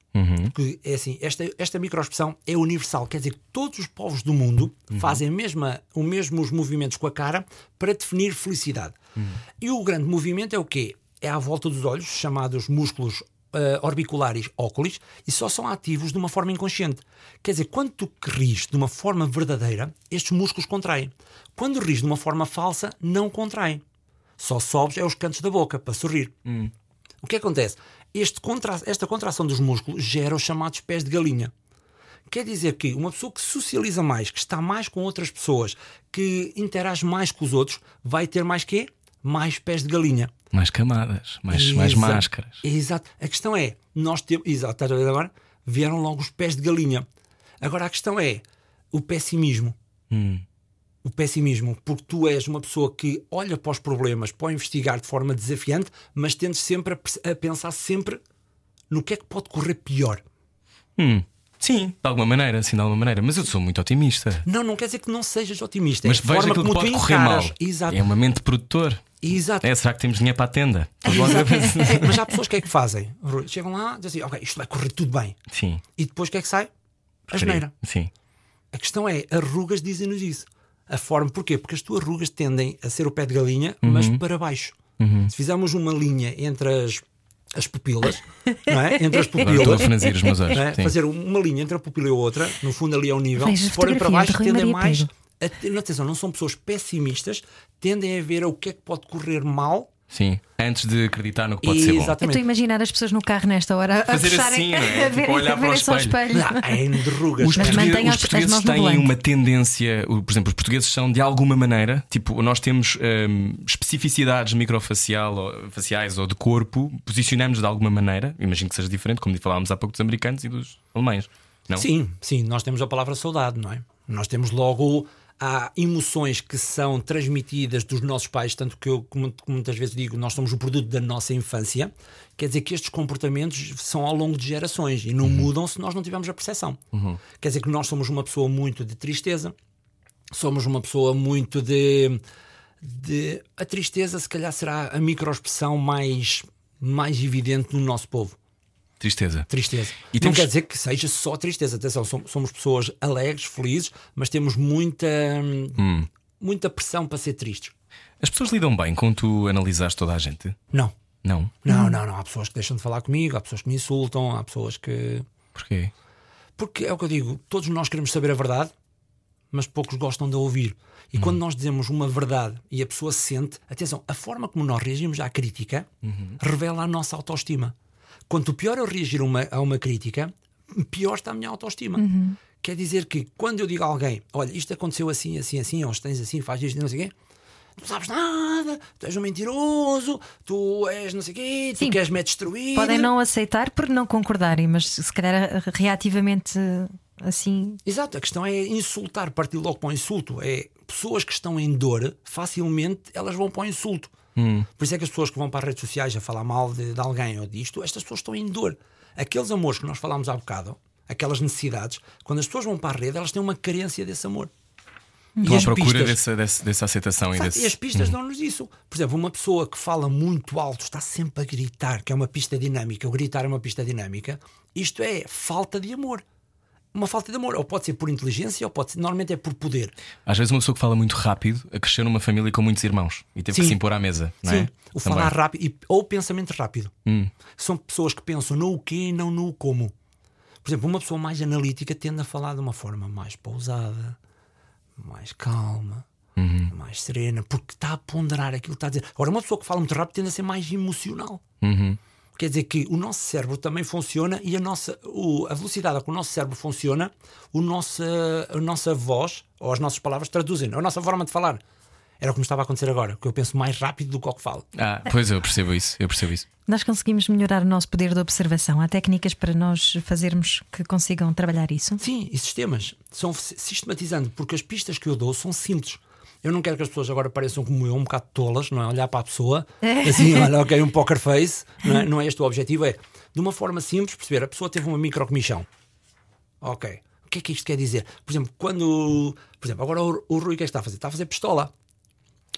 que é assim, esta, esta microexpressão é universal, quer dizer que todos os povos do mundo fazem a mesma, os mesmos movimentos com a cara para definir felicidade. E o grande movimento é o quê? É à volta dos olhos, chamados músculos ah, orbiculares óculos, e só são ativos de uma forma inconsciente. Quer dizer, quando tu ris de uma forma verdadeira, estes músculos contraem. Quando ris de uma forma falsa, não contraem. Só sobes é os cantos da boca para sorrir. O que acontece? Este contra- esta contração dos músculos gera os chamados pés de galinha. Quer dizer que uma pessoa que socializa mais, que está mais com outras pessoas, que interage mais com os outros, vai ter mais quê? Mais pés de galinha. Mais camadas, mais, mais Exa- máscaras. Exato. A questão é, nós temos. Exato, estás a ver agora? Vieram logo os pés de galinha. Agora a questão é o pessimismo. O pessimismo, porque tu és uma pessoa que olha para os problemas, pode investigar de forma desafiante, mas tendes sempre a, a pensar sempre no que é que pode correr pior. Hum, sim, de alguma maneira, sim, de alguma maneira. Mas eu sou muito otimista. Não, não quer dizer que não sejas otimista. Mas é veja forma que como pode correr encaras. mal. Exato. É uma mente produtor. Exato. É, será que temos dinheiro para a tenda? É, mas há pessoas que é que fazem? Chegam lá e dizem assim, ok, isto vai correr tudo bem. Sim. E depois o que é que sai? A geneira. Sim. A questão é, as rugas dizem-nos isso. A forma, porquê? Porque as tuas rugas tendem a ser o pé de galinha, mas Uhum. para baixo. Se fizermos uma linha entre as, as pupilas, não é? Entre as pupilas, franzir os meus olhos. é? Fazer uma linha entre a pupila e a outra, no fundo ali é o nível. Veja Se forem para baixo, tendem Maria mais. A atenção, não são pessoas pessimistas, tendem a ver o que é que pode correr mal. Sim. Antes de acreditar no que pode ser bom. Eu Exatamente. estou a imaginar as pessoas no carro nesta hora a Fazer fecharem, assim, não é? a ver, Tipo, olhar a para o espelho. espelho. Não, é. Os, portugueses, os portugueses têm uma tendência, por exemplo, os portugueses são de alguma maneira, tipo, nós temos hum, especificidades microfacial ou, faciais ou de corpo, posicionamos de alguma maneira, imagino que seja diferente, como falámos há pouco dos americanos e dos alemães. Não? Sim, sim, nós temos a palavra saudade, não é? Nós temos logo há emoções que são transmitidas dos nossos pais, tanto que eu como, como muitas vezes digo, nós somos o produto da nossa infância. Quer dizer que estes comportamentos são ao longo de gerações e não mudam se nós não tivermos a percepção. Quer dizer que nós somos uma pessoa muito de tristeza, somos uma pessoa muito de, de a tristeza, se calhar será a microexpressão mais mais evidente no nosso povo Tristeza. tristeza. E Não temos- quer dizer que seja só tristeza. Atenção, som- somos pessoas alegres, felizes, mas temos muita, muita pressão para ser tristes. As pessoas lidam bem com tu analisares toda a gente? Não, Não. Não, não, não. Há pessoas que deixam de falar comigo, há pessoas que me insultam, há pessoas que. Porquê? Porque é o que eu digo, todos nós queremos saber a verdade, mas poucos gostam de ouvir. E quando nós dizemos uma verdade e a pessoa sente, atenção, a forma como nós reagimos à crítica revela a nossa autoestima. Quanto pior eu reagir a uma, a uma crítica, pior está a minha autoestima. Quer dizer que quando eu digo a alguém, olha, isto aconteceu assim, assim, assim, ou tens assim, faz isto, não sei o quê, tu não sabes nada, tu és um mentiroso, tu és não sei o quê, tu Sim. queres-me destruir. Podem não aceitar por não concordarem, mas se calhar reativamente assim. Exato, a questão é insultar, partir logo para o insulto. É pessoas que estão em dor, facilmente elas vão para o insulto. Por isso é que as pessoas que vão para as redes sociais a falar mal de, de alguém ou disto, estas pessoas estão em dor. Aqueles amores que nós falámos há bocado, aquelas necessidades, quando as pessoas vão para a rede, elas têm uma carência desse amor. Estou à procura pistas- dessa, dessa, dessa aceitação e desse. E as pistas dão-nos isso. Por exemplo, uma pessoa que fala muito alto, está sempre a gritar, que é uma pista dinâmica, o gritar é uma pista dinâmica, isto é falta de amor. Uma falta de amor. Ou pode ser por inteligência, ou pode ser, normalmente é por poder. Às vezes uma pessoa que fala muito rápido a crescer numa família com muitos irmãos e teve que Sim. se impor à mesa, não Sim, é? o Também. falar rápido e- ou o pensamento rápido. Hum. São pessoas que pensam no o quê e não no como. Por exemplo, uma pessoa mais analítica tende a falar de uma forma mais pausada, mais calma, Uhum. mais serena, porque está a ponderar aquilo que está a dizer. Agora, uma pessoa que fala muito rápido tende a ser mais emocional. Uhum. Quer dizer que o nosso cérebro também funciona e a, nossa, o- a velocidade a que o nosso cérebro funciona, o nossa, a nossa voz ou as nossas palavras traduzem, a nossa forma de falar. Era o que me estava a acontecer agora, que eu penso mais rápido do que o que falo. Ah, pois eu percebo isso, eu percebo isso. Nós conseguimos melhorar o nosso poder de observação. Há técnicas para nós fazermos que consigam trabalhar isso? Sim, e sistemas. São sistematizando, porque as pistas que eu dou são simples. Eu não quero que as pessoas agora pareçam como eu, um bocado tolas, não é? Olhar para a pessoa, assim, olha, ok, um poker face, não é? Não é este o objetivo, é de uma forma simples perceber. A pessoa teve uma microcomichão. Ok. O que é que isto quer dizer? Por exemplo, quando. Por exemplo, agora o, o Rui o que é que está a fazer? Está a fazer pistola.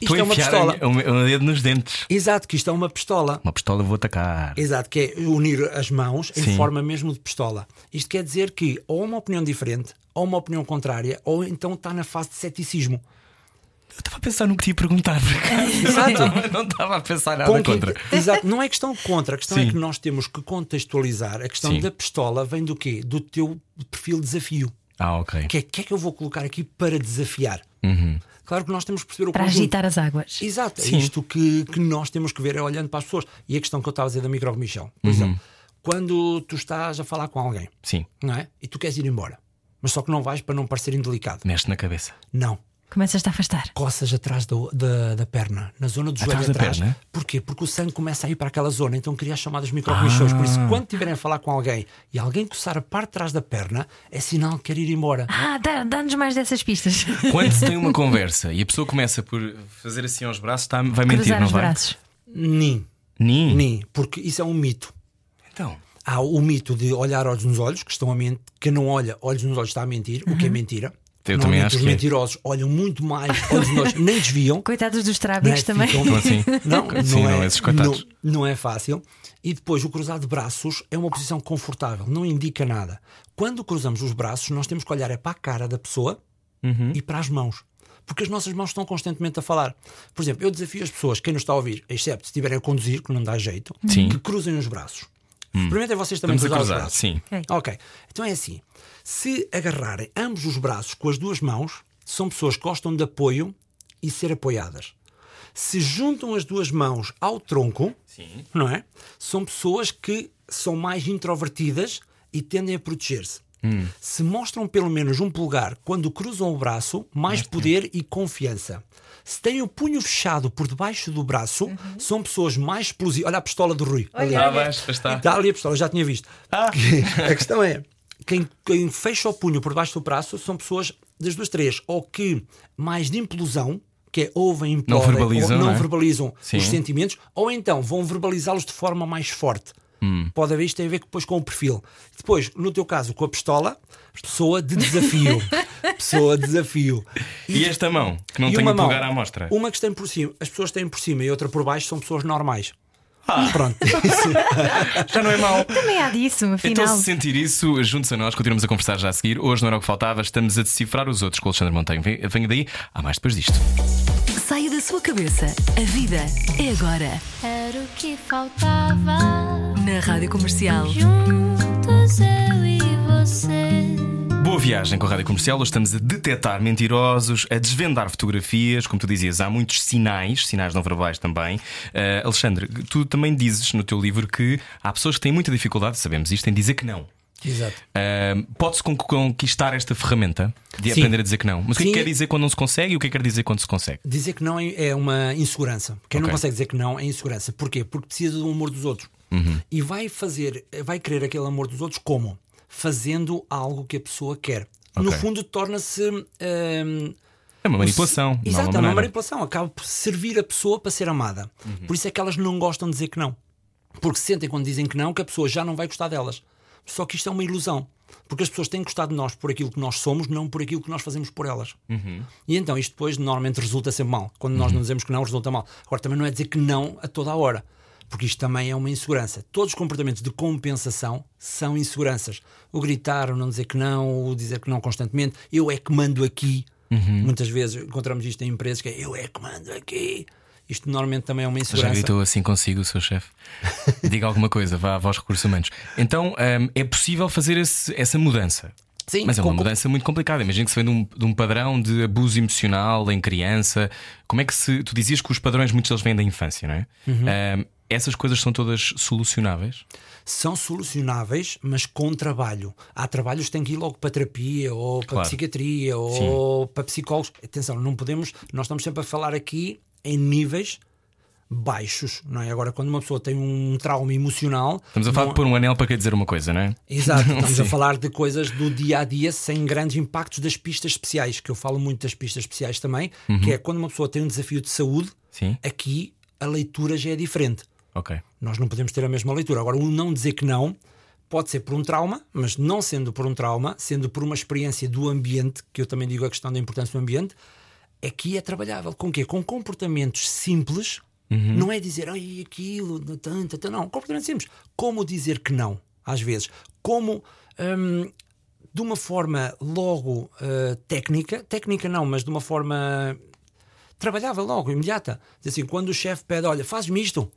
Isto é uma pistola. o meu dedo nos dentes. Exato, que isto é uma pistola. Uma pistola vou atacar. Exato, que é unir as mãos em Sim. forma mesmo de pistola. Isto quer dizer que ou uma opinião diferente, ou uma opinião contrária, ou então está na fase de ceticismo. Eu estava a pensar no que te ia perguntar. por acaso. Exato. Não, estava a pensar nada Com que- contra. Exato, não é questão contra, a questão é Sim. que nós temos que contextualizar. A questão Sim. da pistola vem do quê? Do teu perfil de desafio. Ah, ok. O que é, que é que eu vou colocar aqui para desafiar? Uhum. Claro que nós temos que perceber o Para conjunto. agitar as águas. Exato, é Sim. isto que, que nós temos que ver, é olhando para as pessoas. E a questão que eu estava a dizer da microcomichão. Por Uhum. exemplo, quando tu estás a falar com alguém, Sim, não é? E tu queres ir embora, mas só que não vais para não parecer indelicado. mexe na cabeça. Não. Começas-te a afastar. Coças atrás do- da, da perna, na zona do joelho Atrás da atrás. perna? Porquê? Porque o sangue começa a ir para aquela zona, então cria as chamadas microcomichões. Por Ah. isso, quando estiverem a falar com alguém e alguém coçar a parte de trás da perna, é sinal que quer ir embora. Ah, dá- dá-nos mais dessas pistas. Quando se tem uma conversa e a pessoa começa por fazer assim aos braços, tá, vai mentir, Cruzar não os vai? braços. Nem, Nem. nem, porque isso é um mito. Então, Há o mito de olhar olhos nos olhos, que estão a mentir, que não olha olhos nos olhos está a mentir, o que é mentira. Eu também acho os é. mentirosos olham muito mais nos olhos, nem desviam. Coitados dos né? trábicos também. Ficam- Então, assim, Não, sim, não, não, é, esses coitados. não, não é fácil. E depois o cruzar de braços é uma posição confortável, não indica nada. Quando cruzamos os braços, nós temos que olhar é para a cara da pessoa Uhum. e para as mãos. Porque as nossas mãos estão constantemente a falar. Por exemplo, eu desafio as pessoas, quem nos está a ouvir, excepto se estiverem a conduzir, que não dá jeito, Sim. Que cruzem os braços. Experimentem vocês também estamos a cruzar os cruzar, sim. Ok. Então é assim: se agarrarem ambos os braços com as duas mãos, são pessoas que gostam de apoio e ser apoiadas. Se juntam as duas mãos ao tronco, não é? São pessoas que são mais introvertidas e tendem a proteger-se. Se mostram pelo menos um polegar quando cruzam o braço, mais poder e confiança. Se têm o punho fechado por debaixo do braço, são pessoas mais explosivas. Olha a pistola do Rui. ali. Ah, vais, pois está. Está ali a pistola, já tinha visto. A questão é: quem, quem fecha o punho por baixo do braço são pessoas das duas, três, ou que mais de implosão, que é ouvem, implodem, verbalizam, ou não não é? verbalizam Sim. os sentimentos, ou então vão verbalizá-los de forma mais forte. Hum. Pode haver isto tem a ver depois com o perfil. Depois, no teu caso, com a pistola, pessoa de desafio. pessoa de desafio. E esta mão, que não E tem mão, polegar à mostra. Uma que tem por cima, as pessoas têm por cima e outra por baixo são pessoas normais. Ah. Pronto. Já não é mau. Também há disso, Então, afinal. se sentir isso, junte-se a nós, continuamos a conversar já a seguir. Hoje não era o que faltava, estamos a decifrar os outros com o Alexandre. Vem- Venha daí, há mais depois disto. Saia da sua cabeça. A vida é agora. Era o que faltava. Na Rádio Comercial. Juntos eu e você. Boa viagem com a Rádio Comercial. Hoje estamos a detectar mentirosos, a desvendar fotografias. Como tu dizias, há muitos sinais, sinais não verbais também. Uh, Alexandre, tu também dizes no teu livro que há pessoas que têm muita dificuldade, sabemos isto, em dizer que não. Exato. Uh, Pode-se con- conquistar esta ferramenta de Sim. aprender a dizer que não. Mas o que é que Sim. quer dizer quando não se consegue e o que é que quer dizer quando se consegue? Dizer que não é é uma insegurança. Quem não Ok. consegue dizer que não é insegurança. Porquê? Porque precisa do amor dos outros. Uhum. E vai fazer, vai querer aquele amor dos outros como? Fazendo algo que a pessoa quer. No Ok. fundo, torna-se. hum, É uma manipulação. de Exato, é uma manipulação. Acaba por servir a pessoa para ser amada. Uhum. Por isso é que elas não gostam de dizer que não. Porque sentem quando dizem que não que a pessoa já não vai gostar delas. Só que isto é uma ilusão. Porque as pessoas têm gostado de nós por aquilo que nós somos, não por aquilo que nós fazemos por elas. Uhum. E então isto depois normalmente resulta sempre mal. Quando nós não dizemos que não, resulta mal. Agora também não é dizer que não a toda a hora. Porque isto também é uma insegurança. Todos os comportamentos de compensação são inseguranças. O gritar, o não dizer que não, o dizer que não constantemente. Eu é que mando aqui. Uhum. Muitas vezes encontramos isto em empresas que é eu é que mando aqui. Isto normalmente também é uma Já insegurança. gritou assim consigo, o seu chefe? Diga alguma coisa, vá, vá aos recursos humanos. Então hum, é possível fazer esse- essa mudança. Sim, Mas é uma com- mudança muito complicada. Imagina que se vem de um, de um padrão de abuso emocional em criança. Como é que se. Tu dizias que os padrões, muitos deles vêm da infância, não é? Uhum. Hum, essas coisas são todas solucionáveis? são solucionáveis, mas com trabalho. Há trabalhos que têm que ir logo para terapia, ou para Claro. psiquiatria, ou para psicólogos. Atenção, não podemos. Nós estamos sempre a falar aqui em níveis baixos, não é? Agora, quando uma pessoa tem um trauma emocional. Estamos a falar não- de pôr um anel para querer dizer uma coisa, não é? Exato, estamos a falar de coisas do dia a dia sem grandes impactos das pistas especiais, que eu falo muito das pistas especiais também, Uhum. que é quando uma pessoa tem um desafio de saúde, Sim. aqui a leitura já é diferente. Ok. Nós não podemos ter a mesma leitura. Agora, o não dizer que não pode ser por um trauma, mas não sendo por um trauma, sendo por uma experiência do ambiente, que eu também digo a questão da importância do ambiente, aqui é trabalhável. Com quê? Com comportamentos simples. Não é dizer, ai, aquilo, tanto, tanto, não. Comportamento simples. Como dizer que não, às vezes. Como, hum, de uma forma logo uh, técnica, técnica não, mas de uma forma trabalhável logo, imediata. Diz assim, quando o chefe pede, olha, faz-me isto.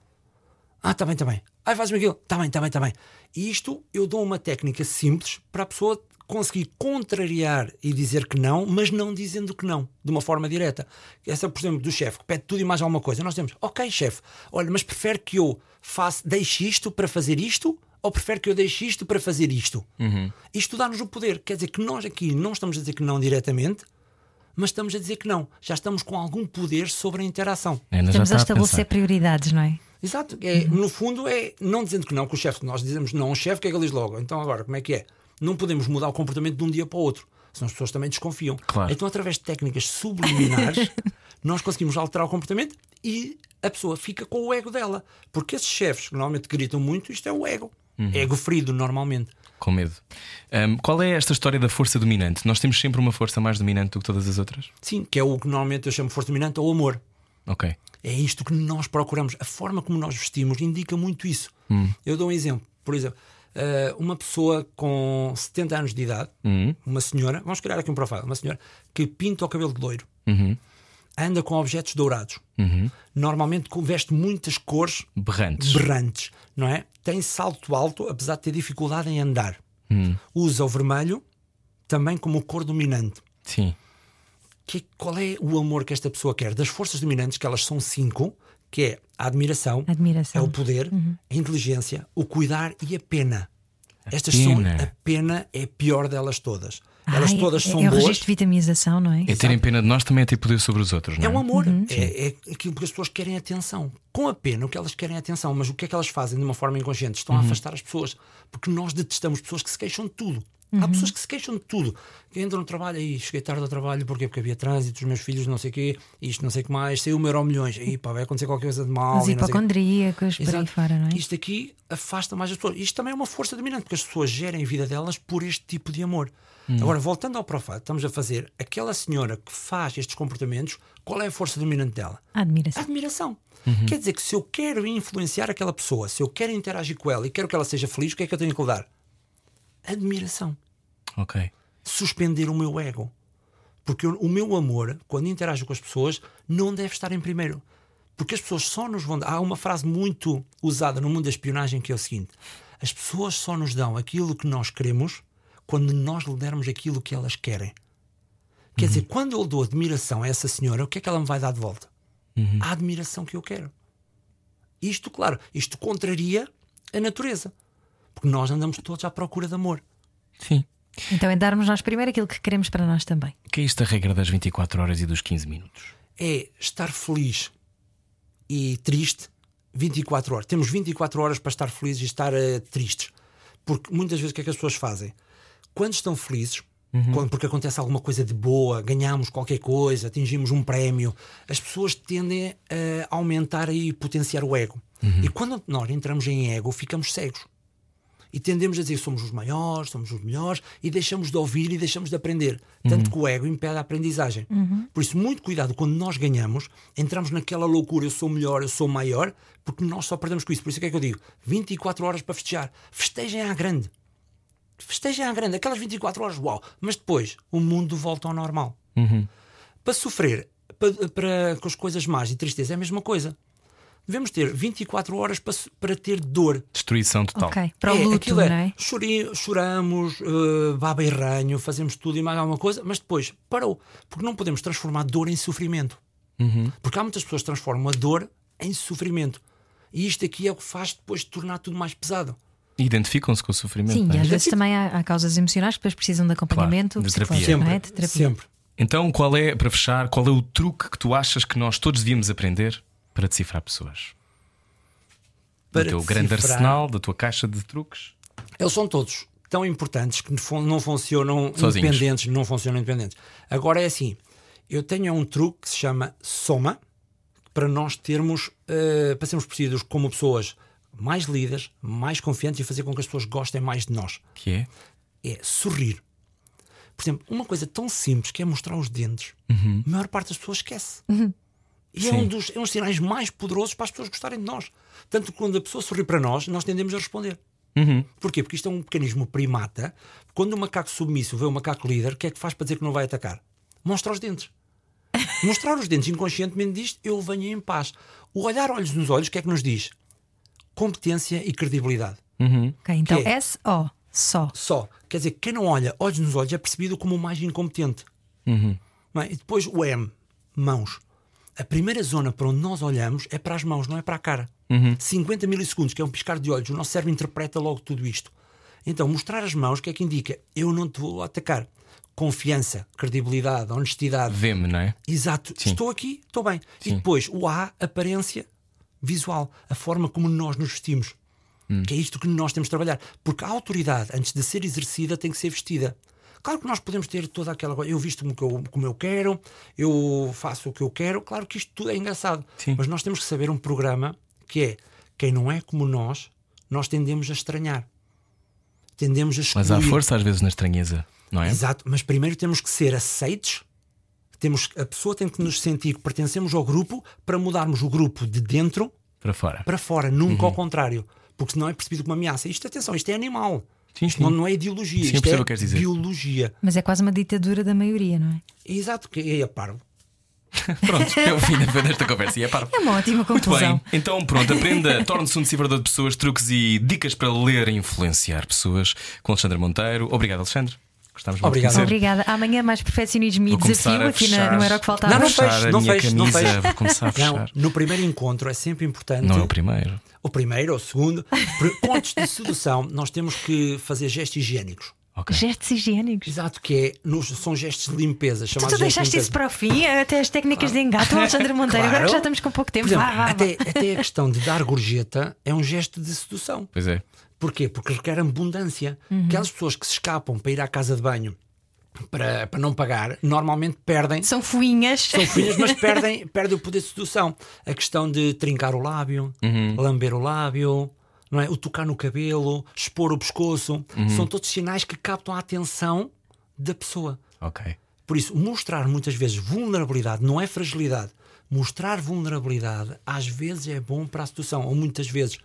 Ah, está bem, está bem. Ai, faz-me aquilo. Está bem, está bem, está bem. E isto eu dou uma técnica simples para a pessoa conseguir contrariar e dizer que não, mas não dizendo que não, de uma forma direta. Essa, por exemplo, do chefe que pede tudo e mais alguma coisa. Nós temos, ok, chefe, olha, mas prefere que eu faça, deixe isto para fazer isto ou prefere que eu deixe isto para fazer isto? Isto dá-nos o poder. Quer dizer que nós aqui não estamos a dizer que não diretamente, mas estamos a dizer que não. Já estamos com algum poder sobre a interação. Já Estamos a estabelecer pensar. prioridades, não é? Exato, é, no fundo é não dizendo que não, que o chefe, nós dizemos não ao chefe, o que é que ele diz logo? Então agora, como é que é? Não podemos mudar o comportamento de um dia para o outro, senão as pessoas também desconfiam. Claro. Então, através de técnicas subliminares, nós conseguimos alterar o comportamento e a pessoa fica com o ego dela. Porque esses chefes que normalmente gritam muito, isto é o ego. Ego ferido, normalmente. Com medo. Hum, qual é esta história da força dominante? Nós temos sempre uma força mais dominante do que todas as outras? Sim, que é o que normalmente eu chamo de força dominante ou amor. Ok. É isto que nós procuramos. A forma como nós vestimos indica muito isso. Eu dou um exemplo. Por exemplo, eh, uma pessoa com 70 anos de idade, uma senhora, vamos criar aqui um profile, uma senhora que pinta o cabelo de loiro, anda com objetos dourados, normalmente com- veste muitas cores Berrantes. berrantes, não é? Tem salto alto, apesar de ter dificuldade em andar. Usa o vermelho também como cor dominante Sim. que, qual é o amor que esta pessoa quer? Das forças dominantes, que elas são cinco, que é a admiração, Admiração. é o poder, a inteligência, o cuidar e a pena. Estas pena. são a pena é a pior delas todas. Elas Ai, todas é, são é o boas. registro de vitamização, não é? É terem pena de nós também é ter poder sobre os outros, não É é? um amor, é, é aquilo que as pessoas querem atenção. Com a pena, o que elas querem é atenção, mas o que é que elas fazem de uma forma inconsciente? Estão a afastar as pessoas, porque nós detestamos pessoas que se queixam de tudo. Há pessoas que se queixam de tudo. Que entram no trabalho, aí cheguei tarde ao trabalho, porquê? Porque havia trânsito, os meus filhos, não sei o quê, isto, não sei o que mais, saiu o euro milhões, aí pá, vai acontecer qualquer coisa de mal. Os e quê. hipocondríacos, por aí fora, não é? Isto aqui afasta mais as pessoas. Isto também é uma força dominante, porque as pessoas gerem a vida delas por este tipo de amor. Hum. Agora, voltando ao profile, estamos a fazer aquela senhora que faz estes comportamentos, qual é a força dominante dela? A A admiração. admiração. Quer dizer que se eu quero influenciar aquela pessoa, se eu quero interagir com ela e quero que ela seja feliz, o que é que eu tenho que lhe dar? Admiração. Ok. Suspender o meu ego. Porque o, meu amor, quando interajo com as pessoas, não deve estar em primeiro. Porque as pessoas só nos vão dar. Há uma frase muito usada no mundo da espionagem que é o seguinte: as pessoas só nos dão aquilo que nós queremos quando nós lhe dermos aquilo que elas querem. Quer dizer, quando eu dou admiração a essa senhora, o que é que ela me vai dar de volta? A admiração que eu quero. Isto, claro, isto contraria a natureza. Porque nós andamos todos à procura de amor. Sim. Então é darmos nós primeiro aquilo que queremos para nós também. O que é isto a regra das 24 horas e dos 15 minutos? É estar feliz e triste 24 horas. Temos 24 horas para estar felizes e estar eh, tristes. Porque muitas vezes o que é que as pessoas fazem? Quando estão felizes, quando- porque acontece alguma coisa de boa, ganhamos qualquer coisa, atingimos um prémio, as pessoas tendem a aumentar e potenciar o ego. E quando nós entramos em ego, ficamos cegos. E tendemos a dizer somos os maiores, somos os melhores e deixamos de ouvir e deixamos de aprender. Tanto que o ego impede a aprendizagem. Por isso, muito cuidado quando nós ganhamos, entramos naquela loucura, eu sou melhor, eu sou maior, porque nós só perdemos com isso. Por isso é que é que eu digo: 24 horas para festejar. Festejem à grande. Festejem à grande. Aquelas 24 horas, uau. Mas depois, o mundo volta ao normal. Para sofrer para, para- com as coisas más e tristeza é a mesma coisa. Devemos ter 24 horas para, para ter dor. Destruição total. Ok. Para o É, luto, aquilo é, não é? chori- choramos, eh, baba e ranho, fazemos tudo e mais alguma coisa, mas depois parou. Porque não podemos transformar dor em sofrimento. Porque há muitas pessoas que transformam a dor em sofrimento. E isto aqui é o que faz depois tornar tudo mais pesado. Identificam-se com o sofrimento. Sim, não e é? às vezes também há, há causas emocionais que depois precisam de acompanhamento Claro, de terapia. psicológico, Sempre. é? De terapia. Sempre. Então, qual é, para fechar, qual é o truque que tu achas que nós todos devíamos aprender para decifrar pessoas? Para do teu grande decifrar- arsenal, da tua caixa de truques? Eles são todos tão importantes que não funcionam Sozinhos. independentes, não funcionam independentes. Agora é assim, eu tenho um truque que se chama soma para nós termos, eh, para sermos percebidos como pessoas mais líderes, mais confiantes e fazer com que as pessoas gostem mais de nós. Que é? É sorrir. Por exemplo, uma coisa tão simples que é mostrar os dentes, a maior parte das pessoas esquece. E é um, dos, é um dos sinais mais poderosos para as pessoas gostarem de nós. Tanto que quando a pessoa sorri para nós, nós tendemos a responder. Porquê? Porque isto é um mecanismo primata. Quando o macaco submisso vê o macaco líder, o que é que faz para dizer que não vai atacar? Mostra os dentes. Mostrar os dentes inconscientemente diz eu venho em paz. O olhar olhos nos olhos, o que é que nos diz? Competência e credibilidade. Ok, então Que é? S-O, só. Só. Quer dizer, quem não olha olhos nos olhos é percebido como o mais incompetente. Não é? E depois o M, mãos. A primeira zona para onde nós olhamos é para as mãos, não é para a cara. 50 milissegundos, que é um piscar de olhos, o nosso cérebro interpreta logo tudo isto. Então, mostrar as mãos, o que é que indica? Eu não te vou atacar. Confiança, credibilidade, honestidade. Vê-me, não é? Exato. Estou aqui, estou bem. E depois o A, aparência visual, a forma como nós nos vestimos. Que é isto que nós temos de trabalhar. Porque a autoridade, antes de ser exercida, tem que ser vestida. Claro que nós podemos ter toda aquela coisa. Eu visto-me como, eu- como eu quero, eu faço o que eu quero. Claro que isto tudo é engraçado. Sim. Mas nós temos que saber um programa que é quem não é como nós, nós tendemos a estranhar. Tendemos a excluir. Mas há força às vezes na estranheza, não é? Exato, mas primeiro temos que ser aceites. Temos, a pessoa tem que nos sentir que pertencemos ao grupo para mudarmos o grupo de dentro Para fora. para fora, nunca ao contrário. Porque senão é percebido como uma ameaça. Isto, atenção, isto é animal. Sim, isto sim. Não, não é ideologia, Sim, isto é o que queres dizer. biologia. Mas é quase uma ditadura da maioria, não é? Exato, que é a parvo. Pronto, é o fim da- desta conversa. E é parvo. É uma ótima Muito conclusão. bem, então pronto, aprenda, torne-se um decifrador de pessoas, truques e dicas para ler e influenciar pessoas com Alexandre Monteiro. Obrigado, Alexandre. Gostávamos muito Obrigado. Obrigada. Amanhã mais perfeccionismo e desafio aqui na, não era o que faltava. Não, não a não feches, não feches. vou começar a fechar. Não, no primeiro encontro é sempre importante. Não é o primeiro. O primeiro ou o segundo. Por- Pontos de sedução, nós temos que fazer gestos higiênicos. Ok. Gestos higiênicos. Exato, que é, nos, são gestos de limpeza. Tu, tu de deixaste isso para o fim, até as técnicas de engato, Alexandre Monteiro. Agora Claro. que já estamos com pouco tempo. Exemplo, vá, vá, vá. até, até a questão de dar gorjeta é um gesto de sedução. Pois é. Porquê? Porque requer abundância. Uhum. Aquelas pessoas que se escapam para ir à casa de banho para, para não pagar, normalmente perdem. São fuinhas. São filhas, mas perdem, perdem o poder de sedução. A questão de trincar o lábio, Uhum. lamber o lábio, não é? o tocar no cabelo, expor o pescoço, Uhum. são todos sinais que captam a atenção da pessoa. Ok. Por isso, mostrar muitas vezes vulnerabilidade não é fragilidade. Mostrar vulnerabilidade às vezes é bom para a sedução, ou muitas vezes.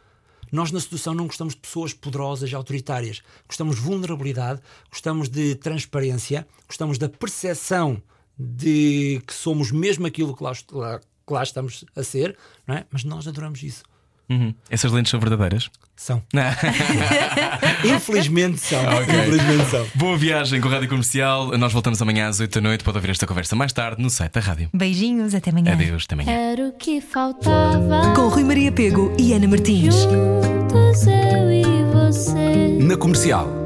Nós na sedução não gostamos de pessoas poderosas e autoritárias. Gostamos de vulnerabilidade, gostamos de transparência, gostamos da percepção de que somos mesmo aquilo que lá, que lá estamos a ser, não é? mas nós adoramos isso. Uhum. Essas lentes são verdadeiras? São. Infelizmente são. Infelizmente são. Boa viagem com a Rádio Comercial. Nós voltamos amanhã às 8 da noite. Pode ouvir esta conversa mais tarde no site da rádio. Beijinhos, até amanhã. Adeus, até amanhã. Era o que faltava. Com Rui Maria Pego e Ana Martins. Juntos eu e você. Na comercial.